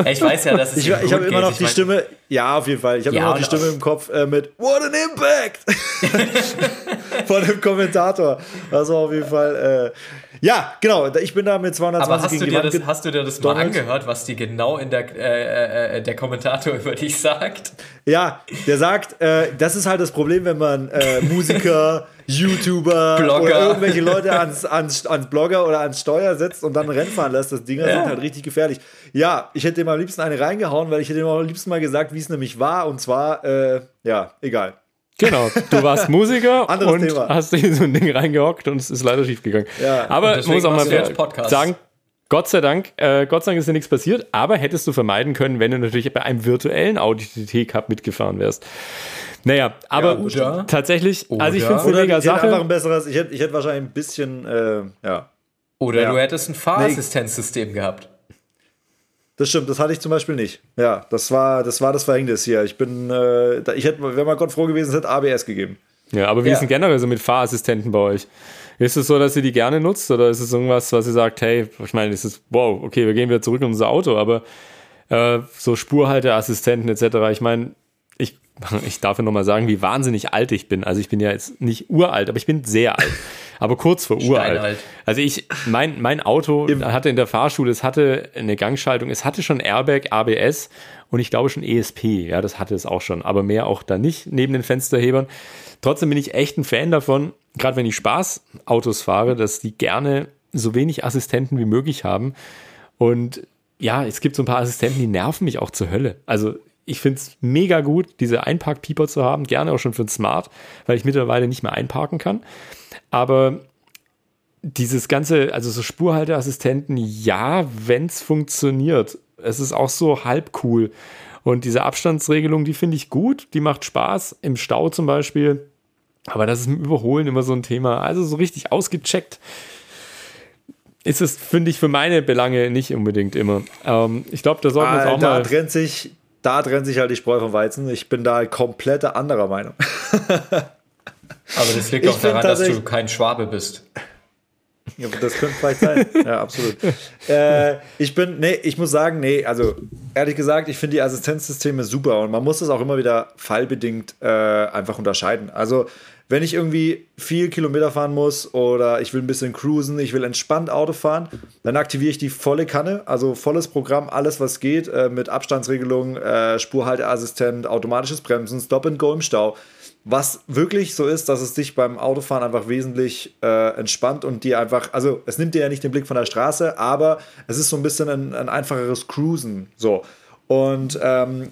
Ich weiß ja, dass es Ich, ich gut habe immer geht. noch Ich die mein, Stimme, ja, auf jeden Fall. Ich habe Ja, immer noch die Stimme im Kopf äh, mit What an Impact von dem Kommentator. Also auf jeden Fall, äh, ja, genau. Ich bin da mit 220 Aber hast du, dir das, hast du dir das mal angehört, was die genau in der, äh, äh, der Kommentator über dich sagt? Ja, der sagt, äh, das ist halt das Problem, wenn man äh, Musiker, YouTuber Blogger. oder irgendwelche Leute ans, ans, ans Blogger oder ans Steuer setzt und dann ein Rennen fahren lässt. Das Dinger Ja. sind halt richtig gefährlich. Ja, ich hätte ihm am liebsten eine reingehauen, weil ich hätte ihm am liebsten mal gesagt, wie es nämlich war. Und zwar, äh, ja, egal. Genau, du warst Musiker und Thema. hast dich in so ein Ding reingehockt und es ist leider schief gegangen. Ja, Aber deswegen muss auch mal sagen, Gott sei Dank, äh, Gott sei Dank ist ja nichts passiert, aber hättest du vermeiden können, wenn du natürlich bei einem virtuellen Audi TT Cup mitgefahren wärst. Naja, aber oder- tatsächlich, also ich finde es eine Oder mega ich hätte einfach Sache. ein besseres, ich hätte, ich hätte wahrscheinlich ein bisschen, äh, ja. Oder Ja. du hättest ein Fahrassistenzsystem gehabt. Das stimmt, das hatte ich zum Beispiel nicht. Ja, das war das, war das Verhängnis hier. Ich bin, äh, ich hätte, wäre mal Gott froh gewesen, es hätte ABS gegeben. Ja, aber wie Ja. ist denn generell so mit Fahrassistenten bei euch? Ist es so, dass ihr die gerne nutzt oder ist es irgendwas, was ihr sagt, hey, ich meine, es ist, wow, okay, wir gehen wieder zurück in unser Auto, aber äh, so Spurhalteassistenten etc., ich meine, ich, darf ja nochmal sagen, wie wahnsinnig alt ich bin. Also ich bin ja jetzt nicht uralt, aber ich bin sehr alt. Aber kurz vor uralt. Steinalt. Also ich, mein, mein Auto hatte in der Fahrschule, es hatte eine Gangschaltung, es hatte schon Airbag, ABS und ich glaube schon ESP. Ja, das hatte es auch schon, aber mehr auch da nicht neben den Fensterhebern. Trotzdem bin ich echt ein Fan davon, gerade wenn ich Spaßautos fahre, dass die gerne so wenig Assistenten wie möglich haben. Und ja, es gibt so ein paar Assistenten, die nerven mich auch zur Hölle. Also ich finde es mega gut, diese Einparkpieper zu haben, gerne auch schon für ein Smart, weil ich mittlerweile nicht mehr einparken kann. Aber dieses ganze, also so Spurhalteassistenten, ja, wenn es funktioniert. Es ist auch so halb cool. Und diese Abstandsregelung, die finde ich gut, die macht Spaß, im Stau zum Beispiel. Aber das ist im Überholen immer so ein Thema. Also so richtig ausgecheckt ist es, finde ich, für meine Belange nicht unbedingt immer. Ähm, ich glaube, da sollten wir uns Ah, auch da mal. trennt sich, da trennt sich halt die Spreu vom Weizen. Ich bin da komplett anderer Meinung. Aber das liegt auch daran, dass du kein Schwabe bist. Ja, das könnte vielleicht sein. Ja, absolut. äh, ich bin, nee, ich muss sagen, nee, also ehrlich gesagt, ich finde die Assistenzsysteme super und man muss das auch immer wieder fallbedingt äh, einfach unterscheiden. Also, wenn ich irgendwie viel Kilometer fahren muss oder ich will ein bisschen cruisen, ich will entspannt Auto fahren, dann aktiviere ich die volle Kanne, also volles Programm, alles was geht, äh, mit Abstandsregelung, äh, Spurhalteassistent, automatisches Bremsen, Stop and Go im Stau. Was wirklich so ist, dass es dich beim Autofahren einfach wesentlich äh, entspannt und dir einfach, also es nimmt dir ja nicht den Blick von der Straße, aber es ist so ein bisschen ein, ein einfacheres Cruisen. So. Und ähm,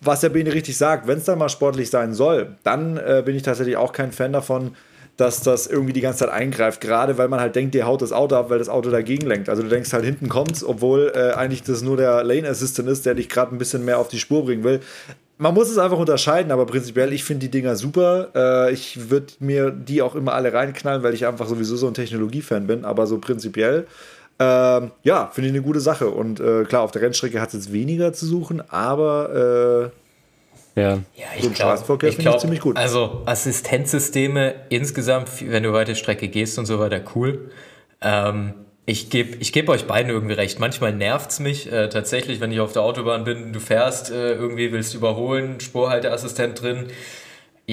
was der Bene richtig sagt, wenn es dann mal sportlich sein soll, dann äh, bin ich tatsächlich auch kein Fan davon, dass das irgendwie die ganze Zeit eingreift. Gerade weil man halt denkt, dir haut das Auto ab, weil das Auto dagegen lenkt. Also du denkst halt, hinten kommt's, obwohl äh, eigentlich das nur der Lane Assistant ist, der dich gerade ein bisschen mehr auf die Spur bringen will. Man muss es einfach unterscheiden, aber prinzipiell, ich finde die Dinger super. Äh, ich würde mir die auch immer alle reinknallen, weil ich einfach sowieso so ein Technologiefan bin. Aber so prinzipiell, ähm, ja, finde ich eine gute Sache. Und äh, klar, auf der Rennstrecke hat es jetzt weniger zu suchen, aber äh, Ja. Ja, So im Straßenverkehr finde ich ziemlich gut. Also Assistenzsysteme insgesamt, wenn du weite Strecke gehst und so weiter, cool. Ähm, ich gebe ich geb euch beiden irgendwie recht. Manchmal nervt es mich äh, tatsächlich, wenn ich auf der Autobahn bin, du fährst, äh, irgendwie willst überholen, Spurhalteassistent drin.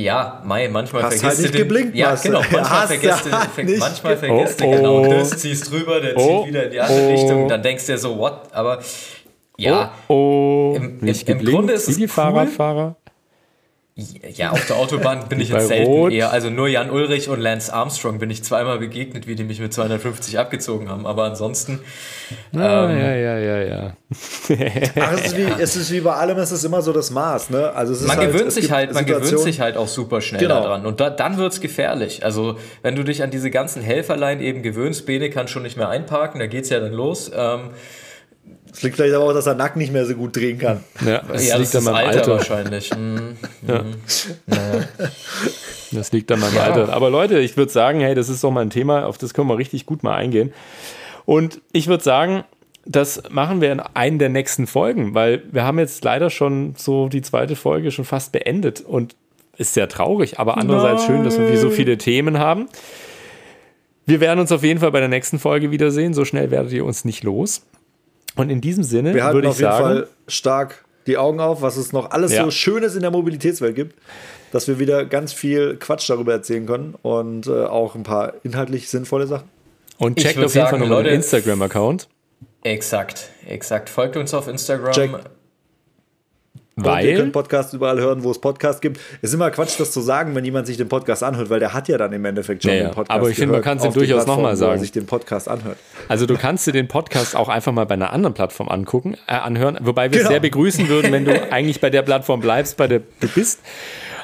Ja, Mai, manchmal Hast vergisst halt du den, geblinkt, Ja, genau, manchmal Hast vergisst du ver- nicht manchmal vergisst Oh, du genau oh. das, ziehst drüber, der Oh, zieht wieder in die andere oh. Richtung, dann denkst du dir so, what? Aber ja, Oh, Im- nicht im- im geblinkt, Grunde ist es cool. Fahrradfahrer. Ja, auf der Autobahn bin ich jetzt selten Rot. eher. Also nur Jan Ulrich und Lance Armstrong bin ich zweimal begegnet, wie die mich mit 250 abgezogen haben. Aber ansonsten, Ah, Ähm, ja, ja, ja, ja. ach, es, ist wie, es ist wie bei allem, es ist immer so das Maß. Ne? Also es ist man halt, gewöhnt es sich halt, man gewöhnt sich halt auch super schnell Genau. daran. Und da, dann wird's gefährlich. Also wenn du dich an diese ganzen Helferlein eben gewöhnst, Bene kann schon nicht mehr einparken, da geht's ja dann los. Ähm, Es liegt vielleicht aber auch, dass er Nacken nicht mehr so gut drehen kann. ja das ja, liegt das an meinem Alter, Alter. wahrscheinlich. Hm. Das liegt an meinem Alter. Aber Leute, ich würde sagen, hey, das ist doch mal ein Thema, auf das können wir richtig gut mal eingehen. Und ich würde sagen, das machen wir in einer der nächsten Folgen, weil wir haben jetzt leider schon so die zweite Folge schon fast beendet und ist sehr traurig, aber andererseits schön, dass wir so viele Themen haben. Wir werden uns auf jeden Fall bei der nächsten Folge wiedersehen. So schnell werdet ihr uns nicht los. Und in diesem Sinne Wir halten würde ich auf jeden sagen, Fall stark die Augen auf, was es noch alles Ja. so Schönes in der Mobilitätswelt gibt, dass wir wieder ganz viel Quatsch darüber erzählen können und äh, auch ein paar inhaltlich sinnvolle Sachen. und Ich checkt auf jeden Fall sagen, den Leute, Instagram-Account, Exakt, exakt. Folgt uns auf Instagram. Check. Und ihr weil könnt Podcasts überall hören, wo es Podcasts gibt. Ist immer Quatsch, das zu sagen, wenn jemand sich den Podcast anhört, weil der hat ja dann im Endeffekt schon Ja, ja. den Podcast Aber ich finde, man gehört kann's ihm durchaus Plattform, noch mal wo er sagen. sich den Podcast anhört. Also du kannst dir den Podcast auch einfach mal bei einer anderen Plattform angucken, äh, anhören, wobei wir es Genau. sehr begrüßen würden, wenn du eigentlich bei der Plattform bleibst, bei der du bist.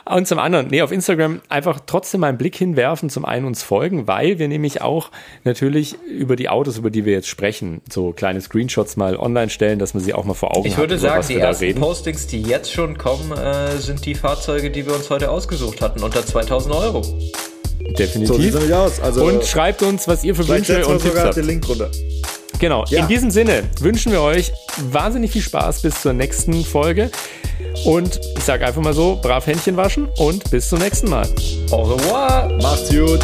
Und zum anderen, nee, auf Instagram einfach trotzdem mal einen Blick hinwerfen, zum einen uns folgen, weil wir nämlich auch natürlich über die Autos, über die wir jetzt sprechen, so kleine Screenshots mal online stellen, dass man sie auch mal vor Augen Ich hat. würde über sagen, die ersten. Postings, die jetzt schon kommen, äh, sind die Fahrzeuge, die wir uns heute ausgesucht hatten, unter 2000 Euro. So sieht Definitiv. es nämlich aus. Also, und schreibt uns, was ihr für Wünsche und Tipps habt. den Link drunter. Genau. Ja. In diesem Sinne wünschen wir euch wahnsinnig viel Spaß bis zur nächsten Folge. Und ich sage einfach mal so, brav Händchen waschen und bis zum nächsten Mal. Au revoir! Macht's gut.